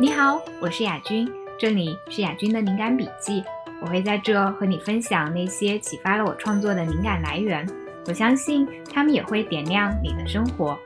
你好，我是雅君，这里是雅君的灵感笔记。我会在这和你分享那些启发了我创作的灵感来源，我相信他们也会点亮你的生活。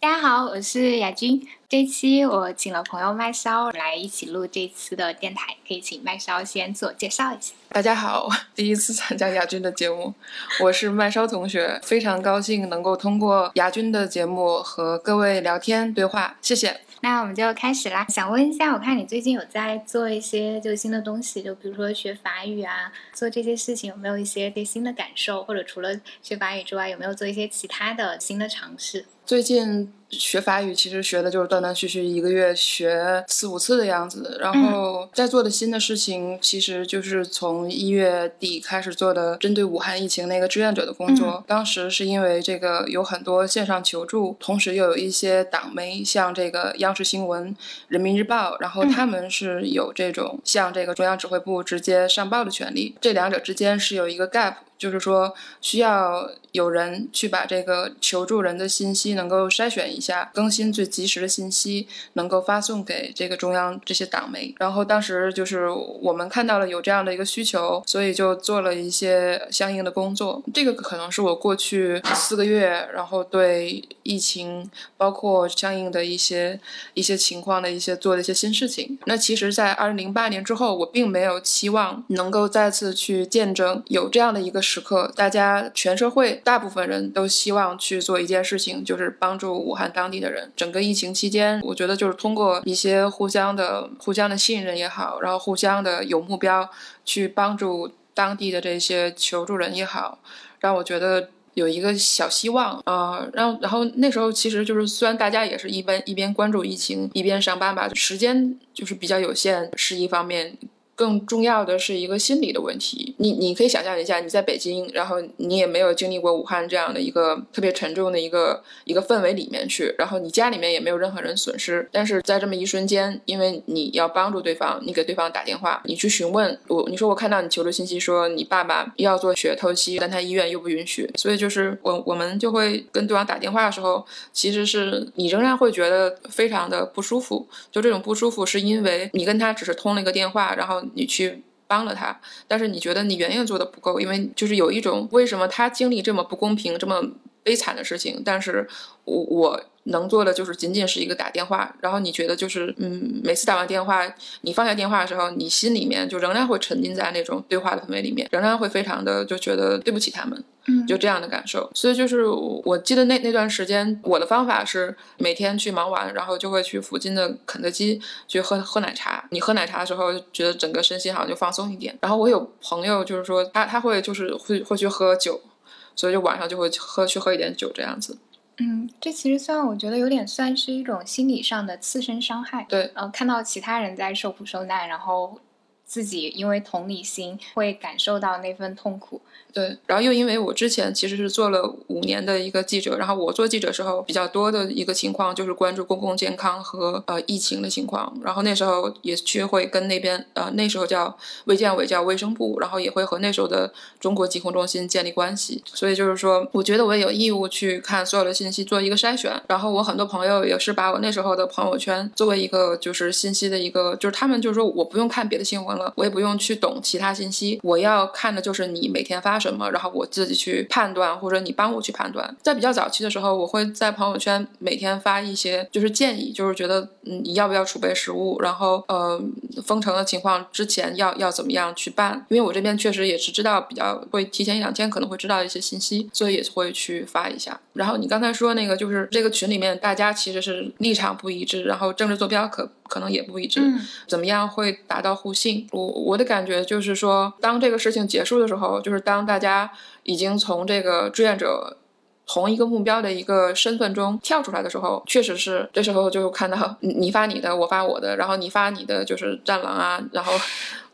大家好，我是雅君。这期我请了朋友麦烧来一起录这次的电台，可以请麦烧先自我介绍一下。大家好，第一次参加亚军的节目，我是麦烧同学，非常高兴能够通过亚军的节目和各位聊天对话，谢谢。那我们就开始啦。想问一下，我看你最近有在做一些就新的东西，就比如说学法语啊，做这些事情有没有一些对新的感受？或者除了学法语之外，有没有做一些其他的新的尝试？最近学法语，其实学的就是断断续续，一个月学四五次的样子。然后在做的新的事情，其实就是从一月底开始做的针对武汉疫情那个志愿者的工作。当时是因为这个有很多线上求助，同时又有一些党媒，像这个央视新闻、人民日报，然后他们是有这种向这个中央指挥部直接上报的权利。这两者之间是有一个 gap。就是说，需要有人去把这个求助人的信息能够筛选一下，更新最及时的信息，能够发送给这个中央这些党媒。然后当时就是我们看到了有这样的一个需求，所以就做了一些相应的工作。这个可能是我过去四个月，然后对疫情包括相应的一些一些情况的一些做的一些新事情。那其实，在二零零八年之后，我并没有期望能够再次去见证有这样的一个。时刻，大家全社会大部分人都希望去做一件事情，就是帮助武汉当地的人。整个疫情期间，我觉得就是通过一些互相的、互相的信任也好，然后互相的有目标去帮助当地的这些求助人也好，让我觉得有一个小希望啊。然后，然后那时候其实就是虽然大家也是一边一边关注疫情，一边上班吧，时间就是比较有限，是一方面。更重要的是一个心理的问题。你你可以想象一下，你在北京，然后你也没有经历过武汉这样的一个特别沉重的一个一个氛围里面去，然后你家里面也没有任何人损失，但是在这么一瞬间，因为你要帮助对方，你给对方打电话，你去询问我，你说我看到你求助信息说你爸爸要做血透析，但他医院又不允许，所以就是我我们就会跟对方打电话的时候，其实是你仍然会觉得非常的不舒服，就这种不舒服是因为你跟他只是通了一个电话，然后。你去帮了他，但是你觉得你远远做的不够，因为就是有一种为什么他经历这么不公平、这么悲惨的事情，但是我我。能做的就是仅仅是一个打电话，然后你觉得就是，嗯，每次打完电话，你放下电话的时候，你心里面就仍然会沉浸在那种对话的氛围里面，仍然会非常的就觉得对不起他们，嗯，就这样的感受。所以就是我记得那那段时间，我的方法是每天去忙完，然后就会去附近的肯德基去喝喝奶茶。你喝奶茶的时候，觉得整个身心好像就放松一点。然后我有朋友就是说，他他会就是会会去喝酒，所以就晚上就会喝去喝一点酒这样子。嗯，这其实算我觉得有点算是一种心理上的次生伤害。对，呃，看到其他人在受苦受难，然后自己因为同理心会感受到那份痛苦。对，然后又因为我之前其实是做了五年的一个记者，然后我做记者时候比较多的一个情况就是关注公共健康和呃疫情的情况，然后那时候也去会跟那边呃那时候叫卫健委叫卫生部，然后也会和那时候的中国疾控中心建立关系，所以就是说我觉得我也有义务去看所有的信息做一个筛选，然后我很多朋友也是把我那时候的朋友圈作为一个就是信息的一个，就是他们就是说我不用看别的新闻了，我也不用去懂其他信息，我要看的就是你每天发。什么？然后我自己去判断，或者你帮我去判断。在比较早期的时候，我会在朋友圈每天发一些就是建议，就是觉得嗯你要不要储备食物，然后呃封城的情况之前要要怎么样去办？因为我这边确实也是知道比较会提前一两天可能会知道一些信息，所以也会去发一下。然后你刚才说那个就是这个群里面大家其实是立场不一致，然后政治坐标可。可能也不一致，怎么样会达到互信？我我的感觉就是说，当这个事情结束的时候，就是当大家已经从这个志愿者同一个目标的一个身份中跳出来的时候，确实是这时候就看到 你发你的，我发我的，然后你发你的就是战狼啊，然后。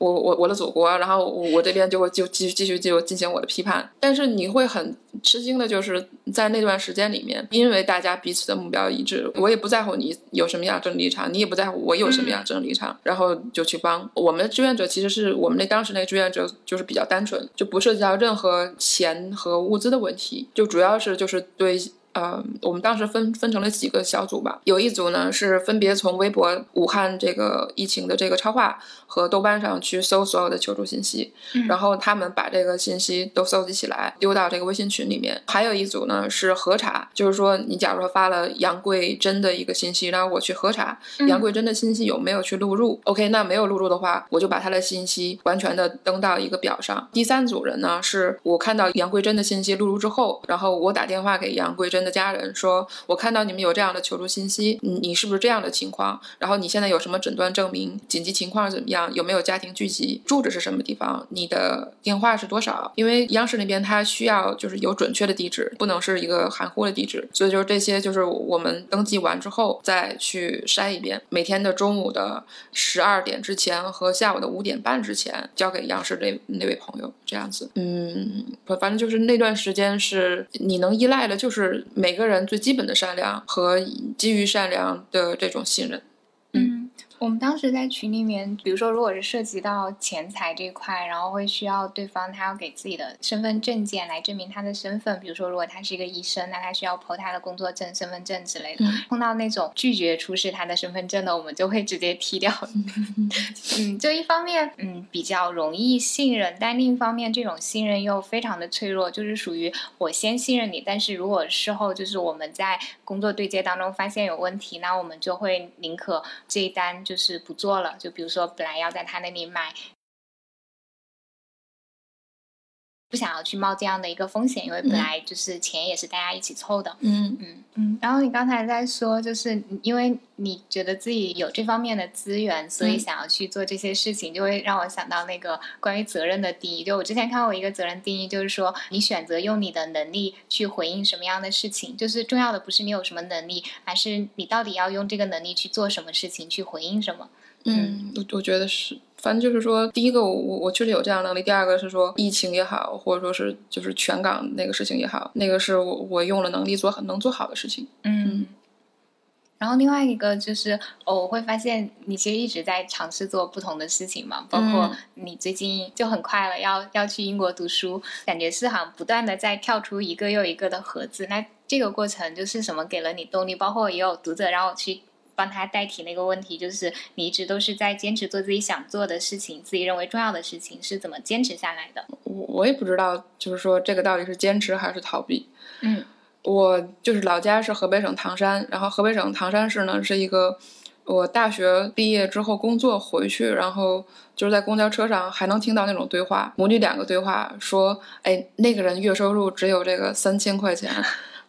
我我我的祖国，然后我我这边就会就继续继续就进行我的批判，但是你会很吃惊的，就是在那段时间里面，因为大家彼此的目标一致，我也不在乎你有什么样政治立场，你也不在乎我有什么样政治立场，然后就去帮我们的志愿者。其实是我们那当时那志愿者就是比较单纯，就不涉及到任何钱和物资的问题，就主要是就是对。呃，我们当时分分成了几个小组吧，有一组呢是分别从微博武汉这个疫情的这个超话和豆瓣上去搜所有的求助信息，然后他们把这个信息都搜集起来丢到这个微信群里面。还有一组呢是核查，就是说你假如说发了杨贵珍的一个信息，然后我去核查杨贵珍的信息有没有去录入，OK，那没有录入的话，我就把他的信息完全的登到一个表上。第三组人呢是我看到杨贵珍的信息录入之后，然后我打电话给杨贵珍。的家人说：“我看到你们有这样的求助信息，你你是不是这样的情况？然后你现在有什么诊断证明？紧急情况怎么样？有没有家庭聚集？住址是什么地方？你的电话是多少？因为央视那边他需要就是有准确的地址，不能是一个含糊的地址。所以就是这些，就是我们登记完之后再去筛一遍。每天的中午的十二点之前和下午的五点半之前交给央视那那位朋友，这样子。嗯，反正就是那段时间是你能依赖的，就是。”每个人最基本的善良和基于善良的这种信任。嗯我们当时在群里面，比如说，如果是涉及到钱财这一块，然后会需要对方他要给自己的身份证件来证明他的身份。比如说，如果他是一个医生，那他需要 po 他的工作证、身份证之类的。碰到那种拒绝出示他的身份证的，我们就会直接踢掉。嗯，就一方面，嗯，比较容易信任，但另一方面，这种信任又非常的脆弱，就是属于我先信任你，但是如果事后就是我们在工作对接当中发现有问题，那我们就会宁可这一单就。就是不做了，就比如说本来要在他那里买，不想要去冒这样的一个风险，因为本来就是钱也是大家一起凑的。嗯嗯嗯。然后你刚才在说，就是因为你觉得自己有这方面的资源，所以想要去做这些事情，就会让我想到那个关于责任的定义。就我之前看过一个责任定义，就是说你选择用你的能力去回应什么样的事情，就是重要的不是你有什么能力，而是你到底要用这个能力去做什么事情，去回应什么。嗯，我我觉得是。反正就是说，第一个我我我确实有这样能力。第二个是说疫情也好，或者说是就是全港那个事情也好，那个是我我用了能力做很能做好的事情。嗯。然后另外一个就是，哦我会发现你其实一直在尝试做不同的事情嘛，包括你最近就很快了要要去英国读书，感觉是好像不断的在跳出一个又一个的盒子。那这个过程就是什么给了你动力？包括也有读者让我去。帮他代替那个问题，就是你一直都是在坚持做自己想做的事情，自己认为重要的事情，是怎么坚持下来的？我我也不知道，就是说这个到底是坚持还是逃避。嗯，我就是老家是河北省唐山，然后河北省唐山市呢是一个，我大学毕业之后工作回去，然后就是在公交车上还能听到那种对话，母女两个对话，说，哎，那个人月收入只有这个三千块钱。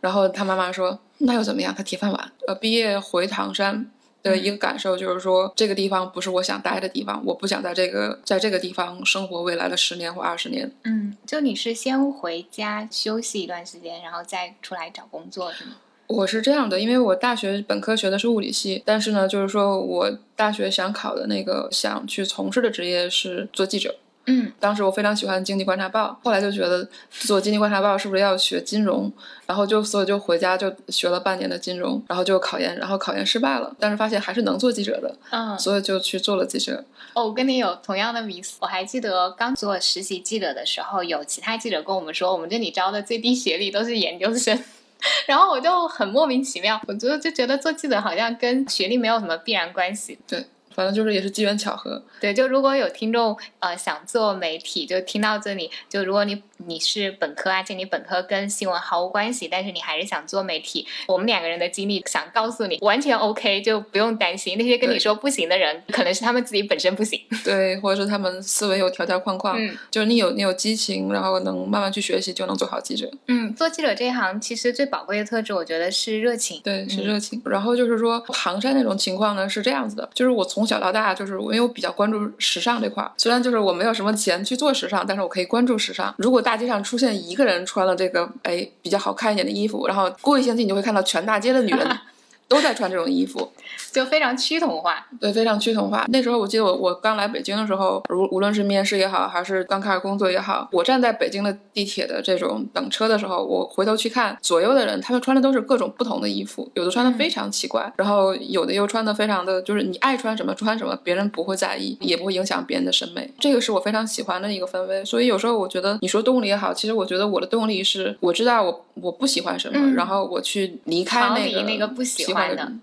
然后他妈妈说：“那又怎么样？他铁饭碗。”呃，毕业回唐山的一个感受就是说，这个地方不是我想待的地方，我不想在这个在这个地方生活未来的十年或二十年。嗯，就你是先回家休息一段时间，然后再出来找工作是吗？我是这样的，因为我大学本科学的是物理系，但是呢，就是说我大学想考的那个想去从事的职业是做记者。嗯，当时我非常喜欢《经济观察报》，后来就觉得做《经济观察报》是不是要学金融？然后就所以就回家就学了半年的金融，然后就考研，然后考研失败了，但是发现还是能做记者的，嗯，所以就去做了记者。哦，我跟你有同样的迷思，我还记得刚做实习记者的时候，有其他记者跟我们说，我们这里招的最低学历都是研究生，然后我就很莫名其妙，我就就觉得做记者好像跟学历没有什么必然关系。对。反正就是也是机缘巧合，对，就如果有听众呃想做媒体，就听到这里，就如果你你是本科，而且你本科跟新闻毫无关系，但是你还是想做媒体，我们两个人的经历想告诉你，完全 OK，就不用担心那些跟你说不行的人，可能是他们自己本身不行，对，或者是他们思维有条条框框，嗯，就是你有你有激情，然后能慢慢去学习，就能做好记者。嗯，做记者这一行其实最宝贵的特质，我觉得是热情，对，是热情。然后就是说唐山那种情况呢是这样子的，就是我从从小到大，就是因为我比较关注时尚这块儿。虽然就是我没有什么钱去做时尚，但是我可以关注时尚。如果大大街上出现一个人穿了这个哎比较好看一点的衣服，然后过一星期你就会看到全大街的女人。都在穿这种衣服，就非常趋同化。对，非常趋同化。那时候我记得我我刚来北京的时候，无无论是面试也好，还是刚开始工作也好，我站在北京的地铁的这种等车的时候，我回头去看左右的人，他们穿的都是各种不同的衣服，有的穿的非常奇怪，然后有的又穿的非常的就是你爱穿什么穿什么，别人不会在意，也不会影响别人的审美。这个是我非常喜欢的一个氛围。所以有时候我觉得你说动力也好，其实我觉得我的动力是我知道我我不喜欢什么，嗯然后我去离开那个那个不喜喜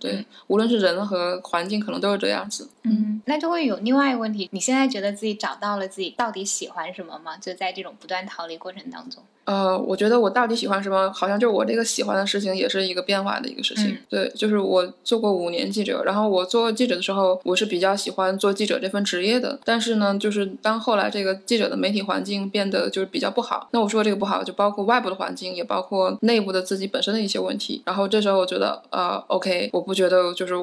对嗯，无论是人和环境，可能都是这样子。嗯，那就会有另外一个问题，你现在觉得自己找到了自己到底喜欢什么吗？就在这种不断逃离过程当中。呃，我觉得我到底喜欢什么，好像就是我这个喜欢的事情也是一个变化的一个事情。嗯对，就是我做过五年记者，然后我做记者的时候，我是比较喜欢做记者这份职业的。但是呢，就是当后来这个记者的媒体环境变得就是比较不好，那我说这个不好，就包括外部的环境，也包括内部的自己本身的一些问题。然后这时候我觉得，呃，OK，我不觉得就是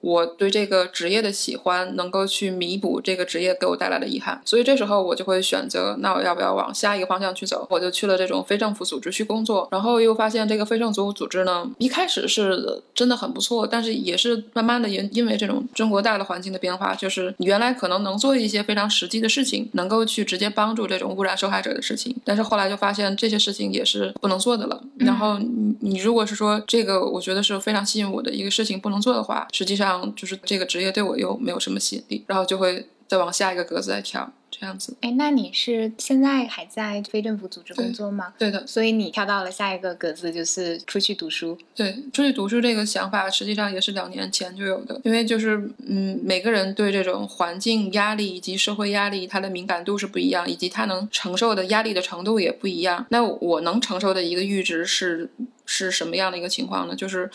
我对这个职业的喜欢能够去弥补这个职业给我带来的遗憾，所以这时候我就会选择，那我要不要往下一个方向去走？我就去了这种非政府组织去工作，然后又发现这个非政府组织呢，一开始是真的很不错，但是也是慢慢的因因为这种中国大的环境的变化，就是你原来可能能做一些非常实际的事情，能够去直接帮助这种污染受害者的事情，但是后来就发现这些事情也是不能做的了。然后你你如果是说这个，我觉得是非常吸引我的一个事情不能做的话，实际上就是这个职业对我又没有什么吸引力，然后就会再往下一个格子再跳，这样子。哎，那你是现在还在非政府组织工作吗？对的，所以你跳到了下一个格子，就是出去读书。对，出去读书这个想法，实际上也是两年前就有的。因为就是，嗯，每个人对这种环境压力以及社会压力，他的敏感度是不一样，以及他能承受的压力的程度也不一样。那我能承受的一个阈值是是什么样的一个情况呢？就是。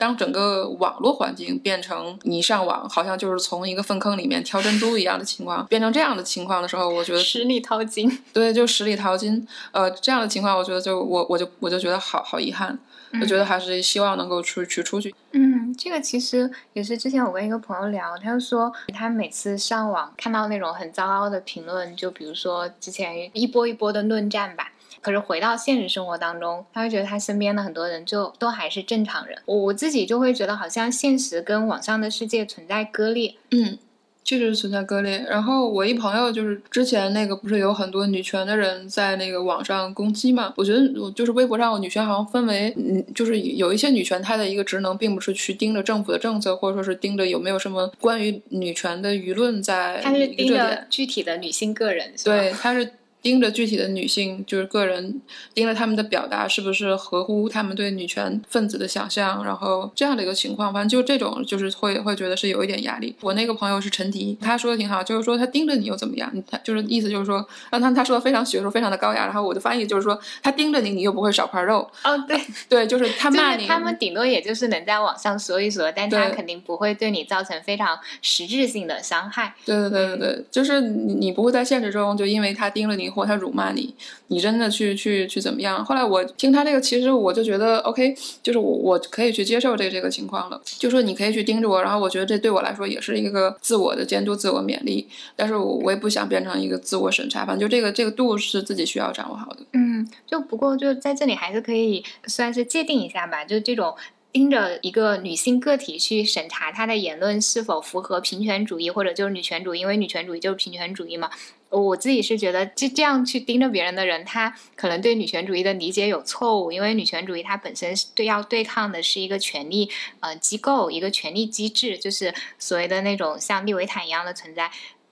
当整个网络环境变成你上网好像就是从一个粪坑里面挑珍珠一样的情况，变成这样的情况的时候，我觉得十里淘金。对，就十里淘金，呃，这样的情况，我觉得就我我就我就觉得好好遗憾，我觉得还是希望能够出去出去。嗯，这个其实也是之前我跟一个朋友聊，他就说他每次上网看到那种很糟糕的评论，就比如说之前一波一波的论战吧。可是回到现实生活当中，他会觉得他身边的很多人就都还是正常人。我我自己就会觉得好像现实跟网上的世界存在割裂。嗯，确实存在割裂。然后我一朋友就是之前那个不是有很多女权的人在那个网上攻击嘛？我觉得我就是微博上女权好像分为，嗯，就是有一些女权她的一个职能并不是去盯着政府的政策，或者说是盯着有没有什么关于女权的舆论在她是盯着。具体的女性个人，对，她是盯着具体的女性，就是个人盯着她们的表达是不是合乎他们对女权分子的想象，然后这样的一个情况，反正就这种就是会会觉得是有一点压力。我那个朋友是陈迪，他说的挺好，就是说他盯着你又怎么样？他就是意思就是说，让他他说的非常学术，非常的高雅，然后我的翻译就是说，他盯着你，你又不会少块肉。哦，对，对，就是他就骂你，他们顶多也就是能在网上说一说，但他肯定不会对你造成非常实质性的伤害。对对对对对，就是你你不会在现实中就因为他盯着你或他辱骂你，你真的去去去怎么样？后来我听他这个，其实我就觉得 OK，就是我我可以去接受这这个情况了。就说你可以去盯着我，然后我觉得这对我来说也是一个自我的监督、自我勉励，但是我我也不想变成一个自我审查，反正就这个这个度是自己需要掌握好的。嗯，就不过就在这里还是可以算是界定一下吧，就这种。盯着一个女性个体去审查她的言论是否符合平权主义或者就是女权主义，因为女权主义就是平权主义嘛。我自己是觉得，这这样去盯着别人的人，他可能对女权主义的理解有错误，因为女权主义它本身对要对抗的是一个权力呃机构，一个权力机制，就是所谓的那种像利维坦一样的存在。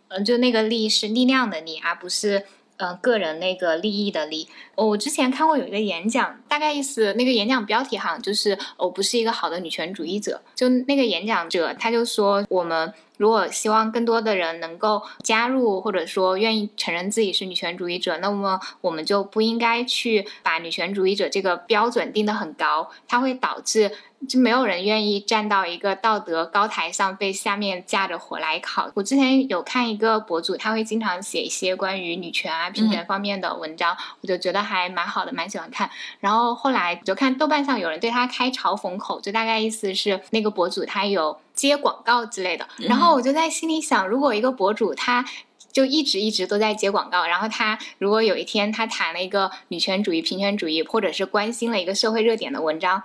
嗯、就那个力是力量的力，而不是、呃个人那个利益的利。我之前看过有一个演讲，大概意思那个演讲标题好像就是我不是一个好的女权主义者。就那个演讲者他就说我们。如果希望更多的人能够加入，或者说愿意承认自己是女权主义者，那么我们就不应该去把女权主义者这个标准定得很高，它会导致就没有人愿意站到一个道德高台上被下面架着火来烤。我之前有看一个博主，他会经常写一些关于女权啊、平权方面的文章，我就觉得还蛮好的，蛮喜欢看。然后后来就看豆瓣上有人对他开嘲讽口，就大概意思是那个博主他有接广告之类的。然后我就在心里想，如果一个博主他就一直一直都在接广告，然后他如果有一天他谈了一个女权主义、平权主义，或者是关心了一个社会热点的文章。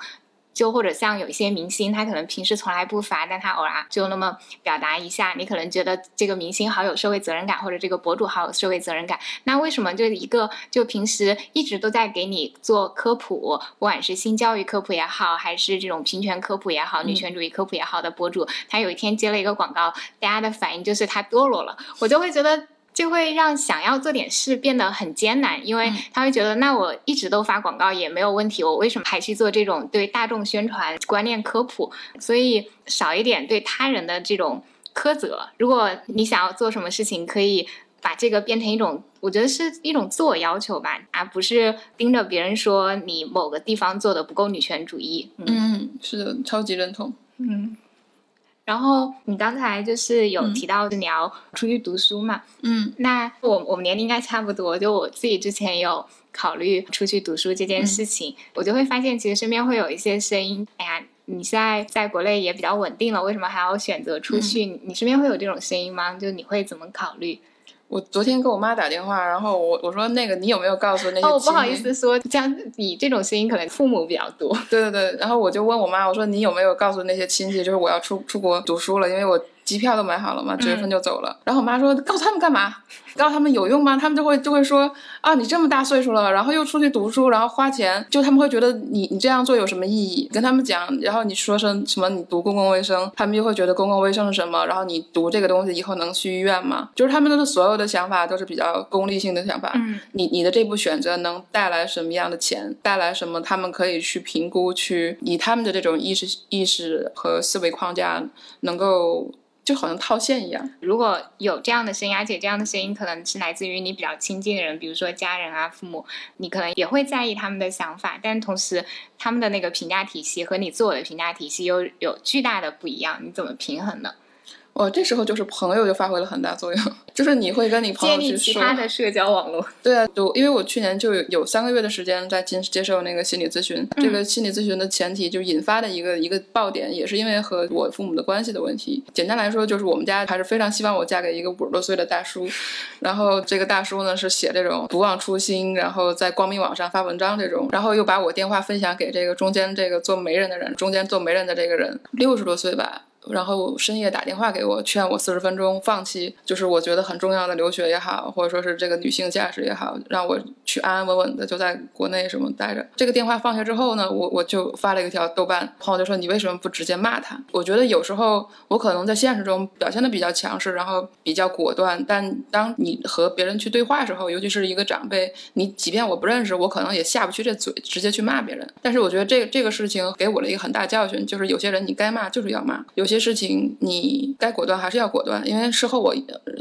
就或者像有一些明星，他可能平时从来不发，但他偶尔就那么表达一下，你可能觉得这个明星好有社会责任感，或者这个博主好有社会责任感。那为什么就一个就平时一直都在给你做科普，不管是性教育科普也好，还是这种平权科普也好，女权主义科普也好的博主，他有一天接了一个广告，大家的反应就是他堕落了，我就会觉得。就会让想要做点事变得很艰难，因为他会觉得，那我一直都发广告也没有问题，我为什么还去做这种对大众宣传、观念科普？所以少一点对他人的这种苛责。如果你想要做什么事情，可以把这个变成一种，我觉得是一种自我要求吧，而不是盯着别人说你某个地方做的不够女权主义。嗯，是的，超级认同。嗯。然后你刚才就是有提到你要出去读书嘛？嗯，那我我们年龄应该差不多。就我自己之前有考虑出去读书这件事情，我就会发现其实身边会有一些声音。哎呀，你现在在国内也比较稳定了，为什么还要选择出去？你身边会有这种声音吗？就你会怎么考虑？我昨天给我妈打电话，然后我我说那个你有没有告诉那些？哦，不好意思说，这样你这种声音可能父母比较多。对对对，然后我就问我妈，我说你有没有告诉那些亲戚，就是我要出出国读书了，因为我。机票都买好了嘛，九月份就走了。然后我妈说：“告诉他们干嘛？告诉他们有用吗？他们就会就会说啊，你这么大岁数了，然后又出去读书，然后花钱，就他们会觉得你你这样做有什么意义？跟他们讲，然后你说声什么，你读公共卫生，他们就会觉得公共卫生是什么？然后你读这个东西以后能去医院吗？就是他们的所有的想法都是比较功利性的想法。嗯，你你的这步选择能带来什么样的钱？带来什么？他们可以去评估，去以他们的这种意识意识和思维框架能够。就好像套现一样。如果有这样的声音，而且这样的声音可能是来自于你比较亲近的人，比如说家人啊、父母，你可能也会在意他们的想法，但同时他们的那个评价体系和你自我的评价体系又有巨大的不一样，你怎么平衡呢？哦，这时候就是朋友就发挥了很大作用，就是你会跟你朋友建立其他的社交网络。对啊，就因为我去年就有有三个月的时间在接接受那个心理咨询，这个心理咨询的前提就引发的一个一个爆点，也是因为和我父母的关系的问题。简单来说，就是我们家还是非常希望我嫁给一个五十多岁的大叔，然后这个大叔呢是写这种不忘初心，然后在光明网上发文章这种，然后又把我电话分享给这个中间这个做媒人的人，中间做媒人的这个人六十多岁吧。然后深夜打电话给我，劝我四十分钟放弃，就是我觉得很重要的留学也好，或者说是这个女性价值也好，让我去安安稳稳的就在国内什么待着。这个电话放下之后呢，我我就发了一条豆瓣，朋友就说你为什么不直接骂他？我觉得有时候我可能在现实中表现的比较强势，然后比较果断，但当你和别人去对话的时候，尤其是一个长辈，你即便我不认识，我可能也下不去这嘴，直接去骂别人。但是我觉得这这个事情给我了一个很大教训，就是有些人你该骂就是要骂，有些。些事情你该果断还是要果断，因为事后我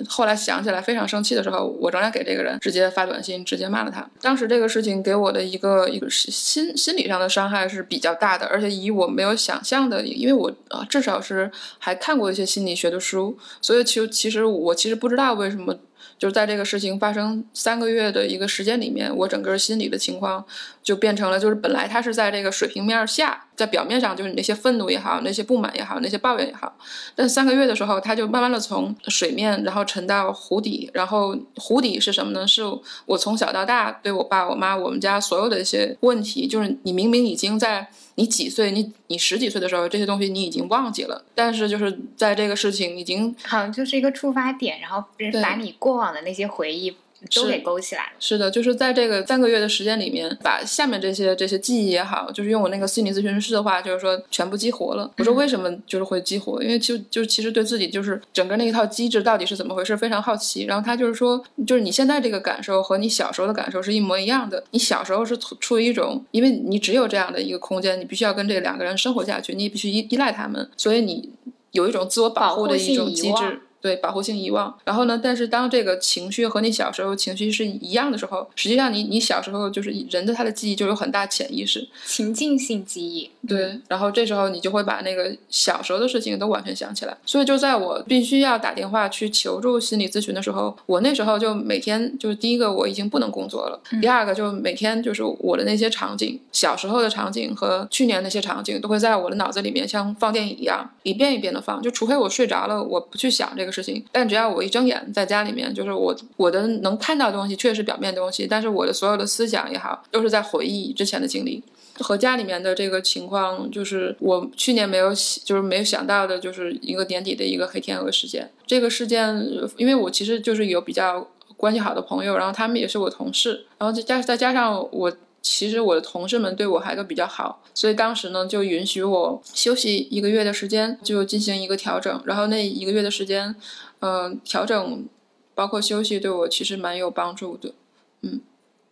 后来想起来非常生气的时候，我仍然给这个人直接发短信，直接骂了他。当时这个事情给我的一个一个心心理上的伤害是比较大的，而且以我没有想象的，因为我啊至少是还看过一些心理学的书，所以其实其实我其实不知道为什么。就是在这个事情发生三个月的一个时间里面，我整个心理的情况就变成了，就是本来它是在这个水平面下，在表面上就是你那些愤怒也好，那些不满也好，那些抱怨也好，但三个月的时候，它就慢慢的从水面，然后沉到湖底，然后湖底是什么呢？是我从小到大对我爸我妈我们家所有的一些问题，就是你明明已经在。你几岁？你你十几岁的时候，这些东西你已经忘记了。但是就是在这个事情已经好像就是一个触发点，然后把你过往的那些回忆。都给勾起来了。是的，就是在这个三个月的时间里面，把下面这些这些记忆也好，就是用我那个心理咨询师的话，就是说全部激活了。我说为什么就是会激活？因为就就其实对自己就是整个那一套机制到底是怎么回事非常好奇。然后他就是说，就是你现在这个感受和你小时候的感受是一模一样的。你小时候是处于一种，因为你只有这样的一个空间，你必须要跟这两个人生活下去，你也必须依依赖他们，所以你有一种自我保护的一种机制。对保护性遗忘，然后呢？但是当这个情绪和你小时候情绪是一样的时候，实际上你你小时候就是人的他的记忆就有很大潜意识情境性记忆。对，然后这时候你就会把那个小时候的事情都完全想起来。所以就在我必须要打电话去求助心理咨询的时候，我那时候就每天就是第一个我已经不能工作了，第二个就每天就是我的那些场景，小时候的场景和去年那些场景都会在我的脑子里面像放电影一样一遍一遍的放，就除非我睡着了，我不去想这个。事情，但只要我一睁眼，在家里面，就是我我的能看到的东西，确实表面东西，但是我的所有的思想也好，都是在回忆之前的经历和家里面的这个情。况，就是我去年没有就是没有想到的，就是一个年底的一个黑天鹅事件。这个事件，因为我其实就是有比较关系好的朋友，然后他们也是我同事，然后再加再加上我。其实我的同事们对我还都比较好，所以当时呢就允许我休息一个月的时间，就进行一个调整。然后那一个月的时间，嗯，调整包括休息对我其实蛮有帮助的，嗯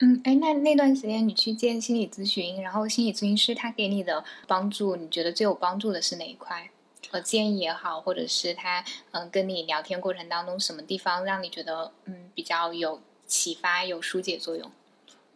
嗯，哎，那那段时间你去见心理咨询，然后心理咨询师他给你的帮助，你觉得最有帮助的是哪一块？呃，建议也好，或者是他嗯跟你聊天过程当中什么地方让你觉得嗯比较有启发、有疏解作用？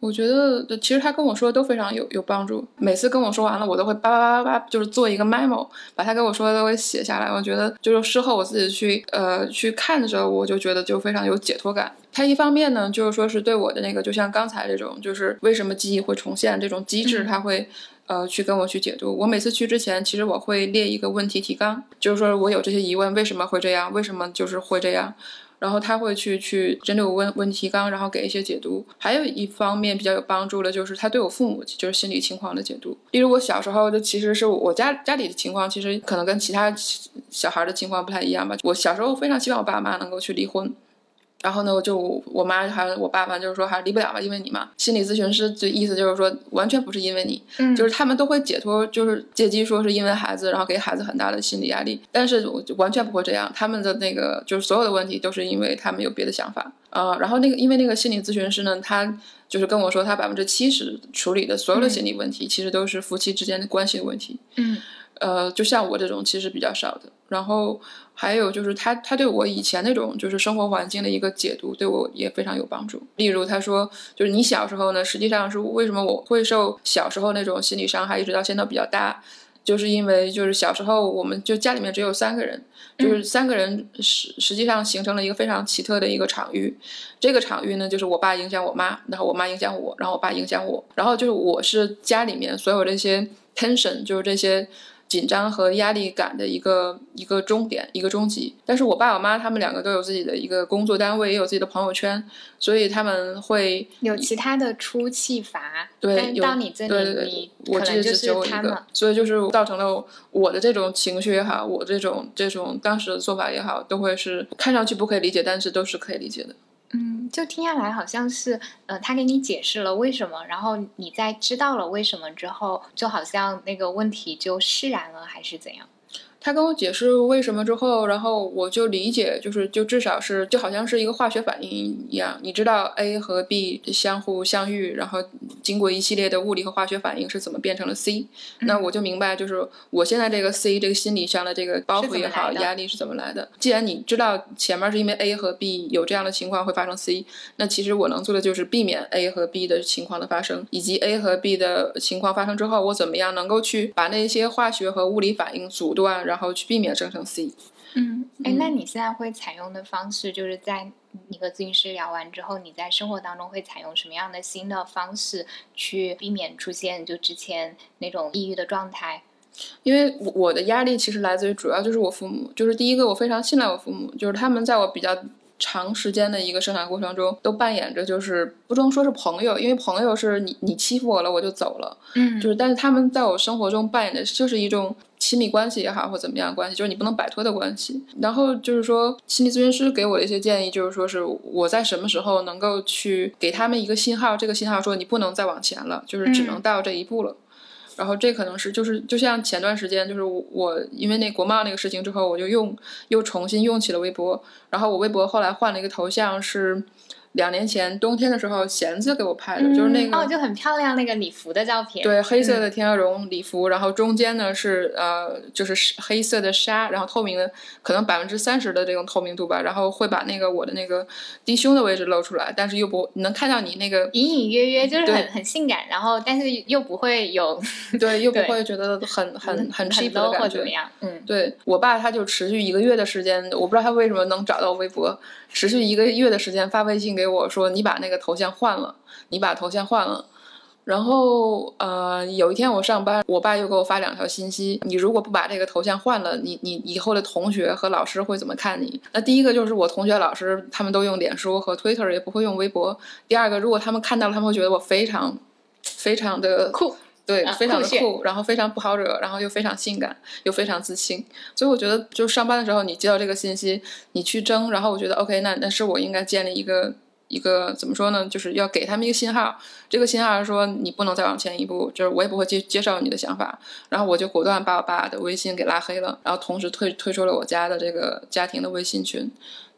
我觉得，其实他跟我说的都非常有有帮助。每次跟我说完了，我都会叭叭叭叭叭，就是做一个 memo，把他跟我说的都给写下来。我觉得，就是事后我自己去呃去看的时候，我就觉得就非常有解脱感。他一方面呢，就是说是对我的那个，就像刚才这种，就是为什么记忆会重现这种机制，他会呃去跟我去解读。我每次去之前，其实我会列一个问题提纲，就是说我有这些疑问，为什么会这样？为什么就是会这样？然后他会去去针对我问问题纲，然后给一些解读。还有一方面比较有帮助的，就是他对我父母就是心理情况的解读。例如我小时候的其实是我家家里的情况，其实可能跟其他小孩的情况不太一样吧。我小时候非常希望我爸妈能够去离婚。然后呢，就我妈还有我爸爸，就是说还是离不了吧，因为你嘛。心理咨询师的意思就是说，完全不是因为你，嗯，就是他们都会解脱，就是借机说是因为孩子，然后给孩子很大的心理压力。但是我完全不会这样，他们的那个就是所有的问题都是因为他们有别的想法啊。然后那个因为那个心理咨询师呢，他就是跟我说，他百分之七十处理的所有的心理问题，其实都是夫妻之间的关系的问题。嗯，呃，就像我这种其实比较少的。然后。还有就是他，他对我以前那种就是生活环境的一个解读，对我也非常有帮助。例如，他说，就是你小时候呢，实际上是为什么我会受小时候那种心理伤害，一直到现在比较大，就是因为就是小时候我们就家里面只有三个人，就是三个人实实际上形成了一个非常奇特的一个场域。这个场域呢，就是我爸影响我妈，然后我妈影响我，然后我爸影响我，然后就是我是家里面所有这些 tension，就是这些。紧张和压力感的一个一个终点，一个终极。但是我爸我妈他们两个都有自己的一个工作单位，也有自己的朋友圈，所以他们会有其他的出气阀。对，到你这里，我这就只有一个，所以就是造成了我的这种情绪也好，我这种这种当时的做法也好，都会是看上去不可以理解，但是都是可以理解的。嗯，就听下来好像是，呃，他给你解释了为什么，然后你在知道了为什么之后，就好像那个问题就释然了，还是怎样？他跟我解释为什么之后，然后我就理解，就是就至少是就好像是一个化学反应一样，你知道 A 和 B 相互相遇，然后经过一系列的物理和化学反应是怎么变成了 C，那我就明白，就是我现在这个 C 这个心理上的这个包袱也好，压力是怎么来的。既然你知道前面是因为 A 和 B 有这样的情况会发生 C，那其实我能做的就是避免 A 和 B 的情况的发生，以及 A 和 B 的情况发生之后，我怎么样能够去把那些化学和物理反应阻断，然后。然后去避免生成 C。嗯，哎，那你现在会采用的方式，就是在你和咨询师聊完之后，你在生活当中会采用什么样的新的方式去避免出现就之前那种抑郁的状态？因为我我的压力其实来自于主要就是我父母，就是第一个我非常信赖我父母，就是他们在我比较。长时间的一个生产过程中，都扮演着就是不能说是朋友，因为朋友是你你欺负我了我就走了，嗯，就是但是他们在我生活中扮演的就是一种亲密关系也好或怎么样关系，就是你不能摆脱的关系。然后就是说心理咨询师给我的一些建议，就是说是我在什么时候能够去给他们一个信号，这个信号说你不能再往前了，就是只能到这一步了。然后这可能是就是就像前段时间就是我因为那国贸那个事情之后，我就用又重新用起了微博，然后我微博后来换了一个头像是。两年前冬天的时候，贤子给我拍的，就是那个哦，就很漂亮那个礼服的照片。对，黑色的天鹅绒礼服，然后中间呢是呃，就是黑色的纱，然后透明的，可能百分之三十的这种透明度吧，然后会把那个我的那个低胸的位置露出来，但是又不能看到你那个隐隐约约，就是很很性感，然后但是又不会有 对，又不会觉得很很很 cheap 的感觉。嗯，对我爸他就持续一个月的时间，我不知道他为什么能找到微博。持续一个月的时间发微信给我说：“你把那个头像换了，你把头像换了。”然后呃，有一天我上班，我爸又给我发两条信息：“你如果不把这个头像换了，你你以后的同学和老师会怎么看你？”那第一个就是我同学、老师他们都用脸书和 Twitter，也不会用微博。第二个，如果他们看到了，他们会觉得我非常非常的酷。对，啊非常的酷，然后非常不好惹，然后又非常性感，又非常自信。所以我觉得，就上班的时候你接到这个信息，你去争，然后我觉得 OK，那那是我应该建立一个一个怎么说呢？就是要给他们一个信号，这个信号是说你不能再往前一步，就是我也不会接接受你的想法，然后我就果断把我爸的微信给拉黑了，然后同时退退出了我家的这个家庭的微信群。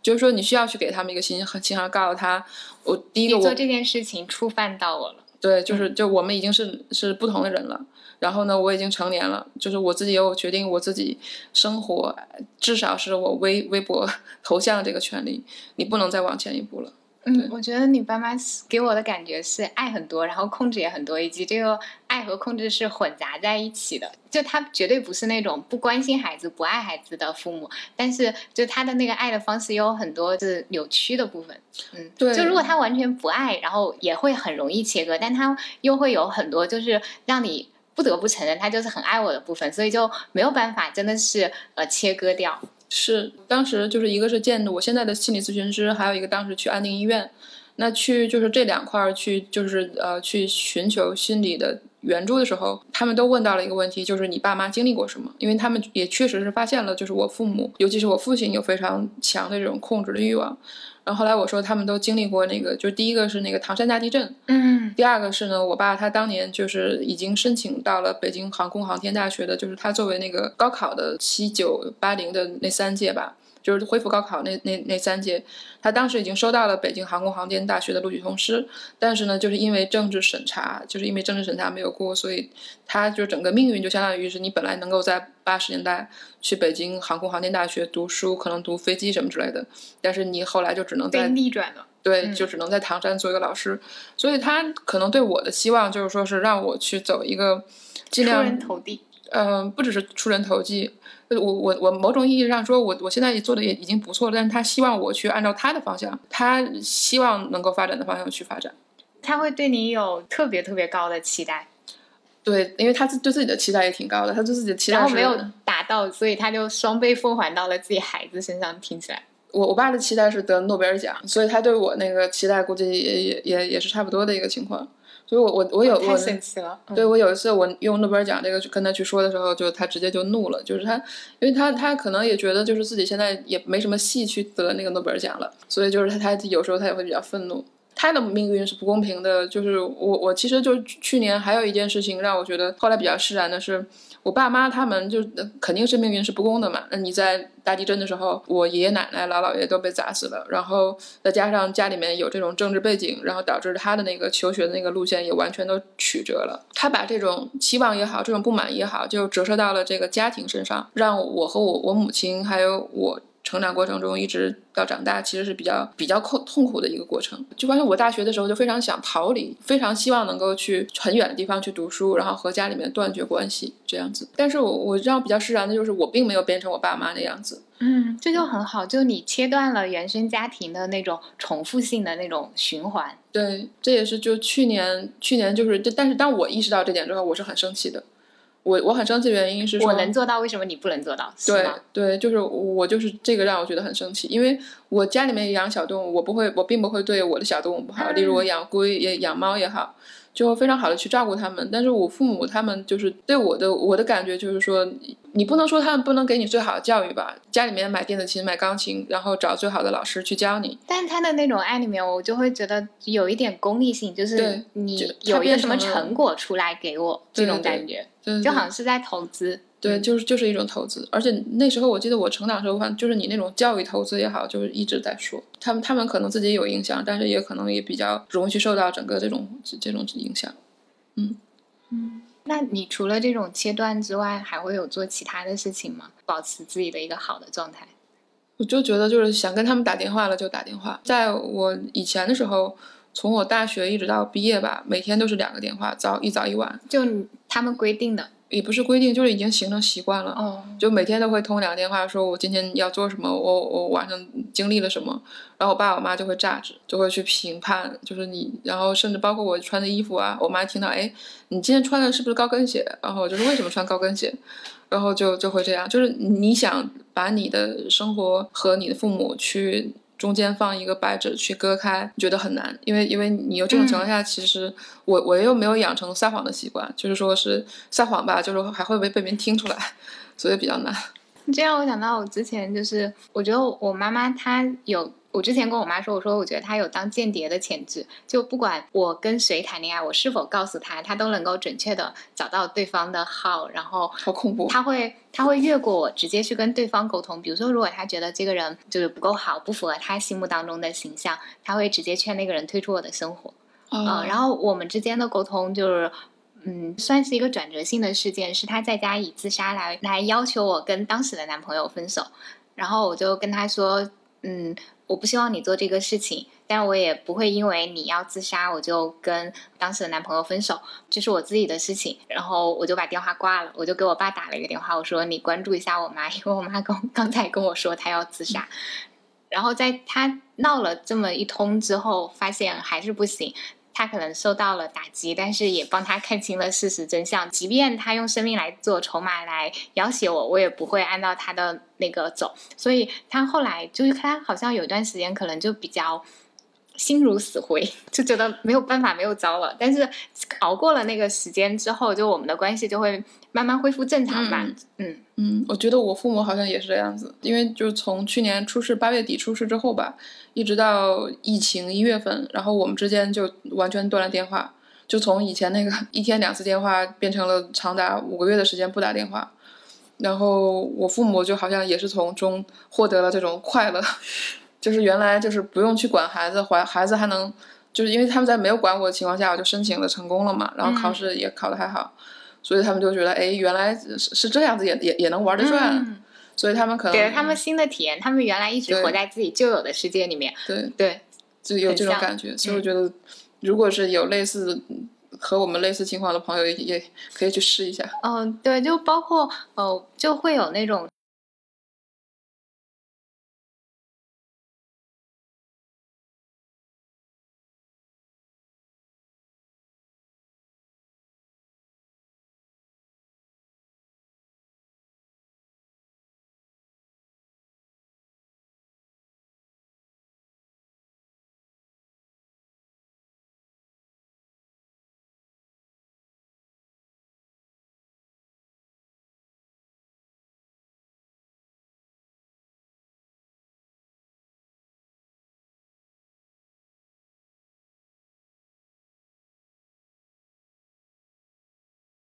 就是说，你需要去给他们一个信信号，告诉他，我第一个我你做这件事情触犯到我了。对，就是就我们已经是是不同的人了。然后呢，我已经成年了，就是我自己有决定我自己生活，至少是我微微博 头像这个权利，你不能再往前一步了。嗯，我觉得你爸妈给我的感觉是爱很多，然后控制也很多，以及这个爱和控制是混杂在一起的。就他绝对不是那种不关心孩子、不爱孩子的父母，但是就他的那个爱的方式也有很多是扭曲的部分。嗯，对就如果他完全不爱，然后也会很容易切割，但他又会有很多就是让你不得不承认他就是很爱我的部分，所以就没有办法真的是呃切割掉。是，当时就是一个是见我现在的心理咨询师，还有一个当时去安定医院，那去就是这两块儿去就是呃去寻求心理的援助的时候，他们都问到了一个问题，就是你爸妈经历过什么？因为他们也确实是发现了，就是我父母，尤其是我父亲有非常强的这种控制的欲望。然后后来我说他们都经历过那个，就第一个是那个唐山大地震，嗯。第二个是呢，我爸他当年就是已经申请到了北京航空航天大学的，就是他作为那个高考的七九八零的那三届吧，就是恢复高考那那那三届，他当时已经收到了北京航空航天大学的录取通知，但是呢，就是因为政治审查，就是因为政治审查没有过，所以他就整个命运就相当于是你本来能够在八十年代去北京航空航天大学读书，可能读飞机什么之类的，但是你后来就只能被在逆转了。对，嗯就只能在唐山做一个老师，所以他可能对我的希望就是说是让我去走一个尽量出，人头地。嗯、不只是出人头地，呃我我我某种意义上说，我我现在也做的也已经不错了，但是他希望我去按照他的方向，他希望能够发展的方向去发展。他会对你有特别特别高的期待，对，因为他自对自己的期待也挺高的，他对自己的期待是然后没有达到，所以他就双倍奉还到了自己孩子身上。听起来，我我爸的期待是得诺贝尔奖，所以他对我那个期待估计也也也也是差不多的一个情况。所以我我我有太我神奇了。嗯对我有一次我用诺贝尔奖这个去跟他去说的时候，就他直接就怒了，就是他，因为他他可能也觉得就是自己现在也没什么戏去得那个诺贝尔奖了，所以就是他他有时候他也会比较愤怒。他的命运是不公平的，就是我我其实就去年还有一件事情让我觉得后来比较释然的是，我爸妈他们就肯定是命运是不公的嘛。那你在大地震的时候，我爷爷奶奶、姥姥爷都被砸死了，然后再加上家里面有这种政治背景，然后导致他的那个求学的那个路线也完全都曲折了。他把这种期望也好，这种不满也好，就折射到了这个家庭身上，让我和我我母亲还有我。成长过程中一直到长大，其实是比较比较痛痛苦的一个过程。就发现我大学的时候就非常想逃离，非常希望能够去很远的地方去读书，然后和家里面断绝关系这样子。但是我我让比较释然的就是我并没有变成我爸妈那样子。嗯，这就很好，就你切断了原生家庭的那种重复性的那种循环。对，这也是就去年去年就是，就但是当我意识到这点之后，我是很生气的。我我很生气的原因是说，我能做到，为什么你不能做到？是对吗？对，就是我就是这个让我觉得很生气，因为我家里面养小动物，我不会，我并不会对我的小动物不好，例如我养龟也养猫也好，就非常好的去照顾它们。但是我父母他们就是对我的我的感觉就是说，你不能说他们不能给你最好的教育吧，家里面买电子琴、买钢琴，然后找最好的老师去教你。但他的那种爱里面，我就会觉得有一点功利性，就是对你有一个什么成果出来给我这种对对感觉，对就好像是在投资。对，就是就是一种投资，而且那时候我记得我成长的时候，就是你那种教育投资也好，就是一直在说他们，他们可能自己有影响，但是也可能也比较容易去受到整个这种这种影响。嗯嗯那你除了这种切断之外，还会有做其他的事情吗？保持自己的一个好的状态。我就觉得就是想跟他们打电话了就打电话。在我以前的时候，从我大学一直到毕业吧，每天都是两个电话，早一早一晚，就他们规定的也不是规定，就是已经形成习惯了。哦，就每天都会通两个电话，说我今天要做什么，我我晚上经历了什么，然后我爸我妈就会榨汁，就会去评判，就是你，然后甚至包括我穿的衣服啊，我妈听到，哎，你今天穿的是不是高跟鞋？然后就是为什么穿高跟鞋？然后就就会这样，就是你想把你的生活和你的父母去中间放一个白纸去割开，觉得很难，因为因为你有这种情况下，其实我我又没有养成撒谎的习惯，就是说是撒谎吧，就是还会被被别人听出来，所以比较难。这让我想到我之前就是，我觉得我妈妈她有，我之前跟我妈说，我说我觉得他有当间谍的潜质，就不管我跟谁谈恋爱，我是否告诉他，他都能够准确的找到对方的号，然后好恐怖。他会他会越过我，直接去跟对方沟通。比如说，如果他觉得这个人就是不够好，不符合他心目当中的形象，他会直接劝那个人退出我的生活。啊、嗯，然后我们之间的沟通就是，嗯，算是一个转折性的事件，是他在家以自杀来来要求我跟当时的男朋友分手，然后我就跟他说，嗯，我不希望你做这个事情，但我也不会因为你要自杀，我就跟当时的男朋友分手，这是我自己的事情。然后我就把电话挂了，我就给我爸打了一个电话，我说你关注一下我妈，因为我妈刚刚才跟我说她要自杀。然后在她闹了这么一通之后，发现还是不行。他可能受到了打击，但是也帮他看清了事实真相。即便他用生命来做筹码来要挟我，我也不会按照他的那个走。所以他后来就是他好像有一段时间可能就比较心如死灰，就觉得没有办法，没有招了。但是熬过了那个时间之后，就我们的关系就会慢慢恢复正常吧。嗯嗯，我觉得我父母好像也是这样子，因为就是从去年出事八月底出事之后吧，一直到疫情一月份，然后我们之间就完全断了电话，就从以前那个 一天两次电话变成了长达五个月的时间不打电话，然后我父母就好像也是从中获得了这种快乐，就是原来就是不用去管孩子，怀孩子还能，就是因为他们在没有管我的情况下，我就申请了成功了嘛，然后考试也考得还好。所以他们就觉得，哎，原来是是这样子也，也也能玩得转，嗯所以他们可能给了他们新的体验。他们原来一直活在自己旧有的世界里面。对对，就有这种感觉。所以我觉得，如果是有类似和我们类似情况的朋友，也也可以去试一下。嗯、对，就包括呃，就会有那种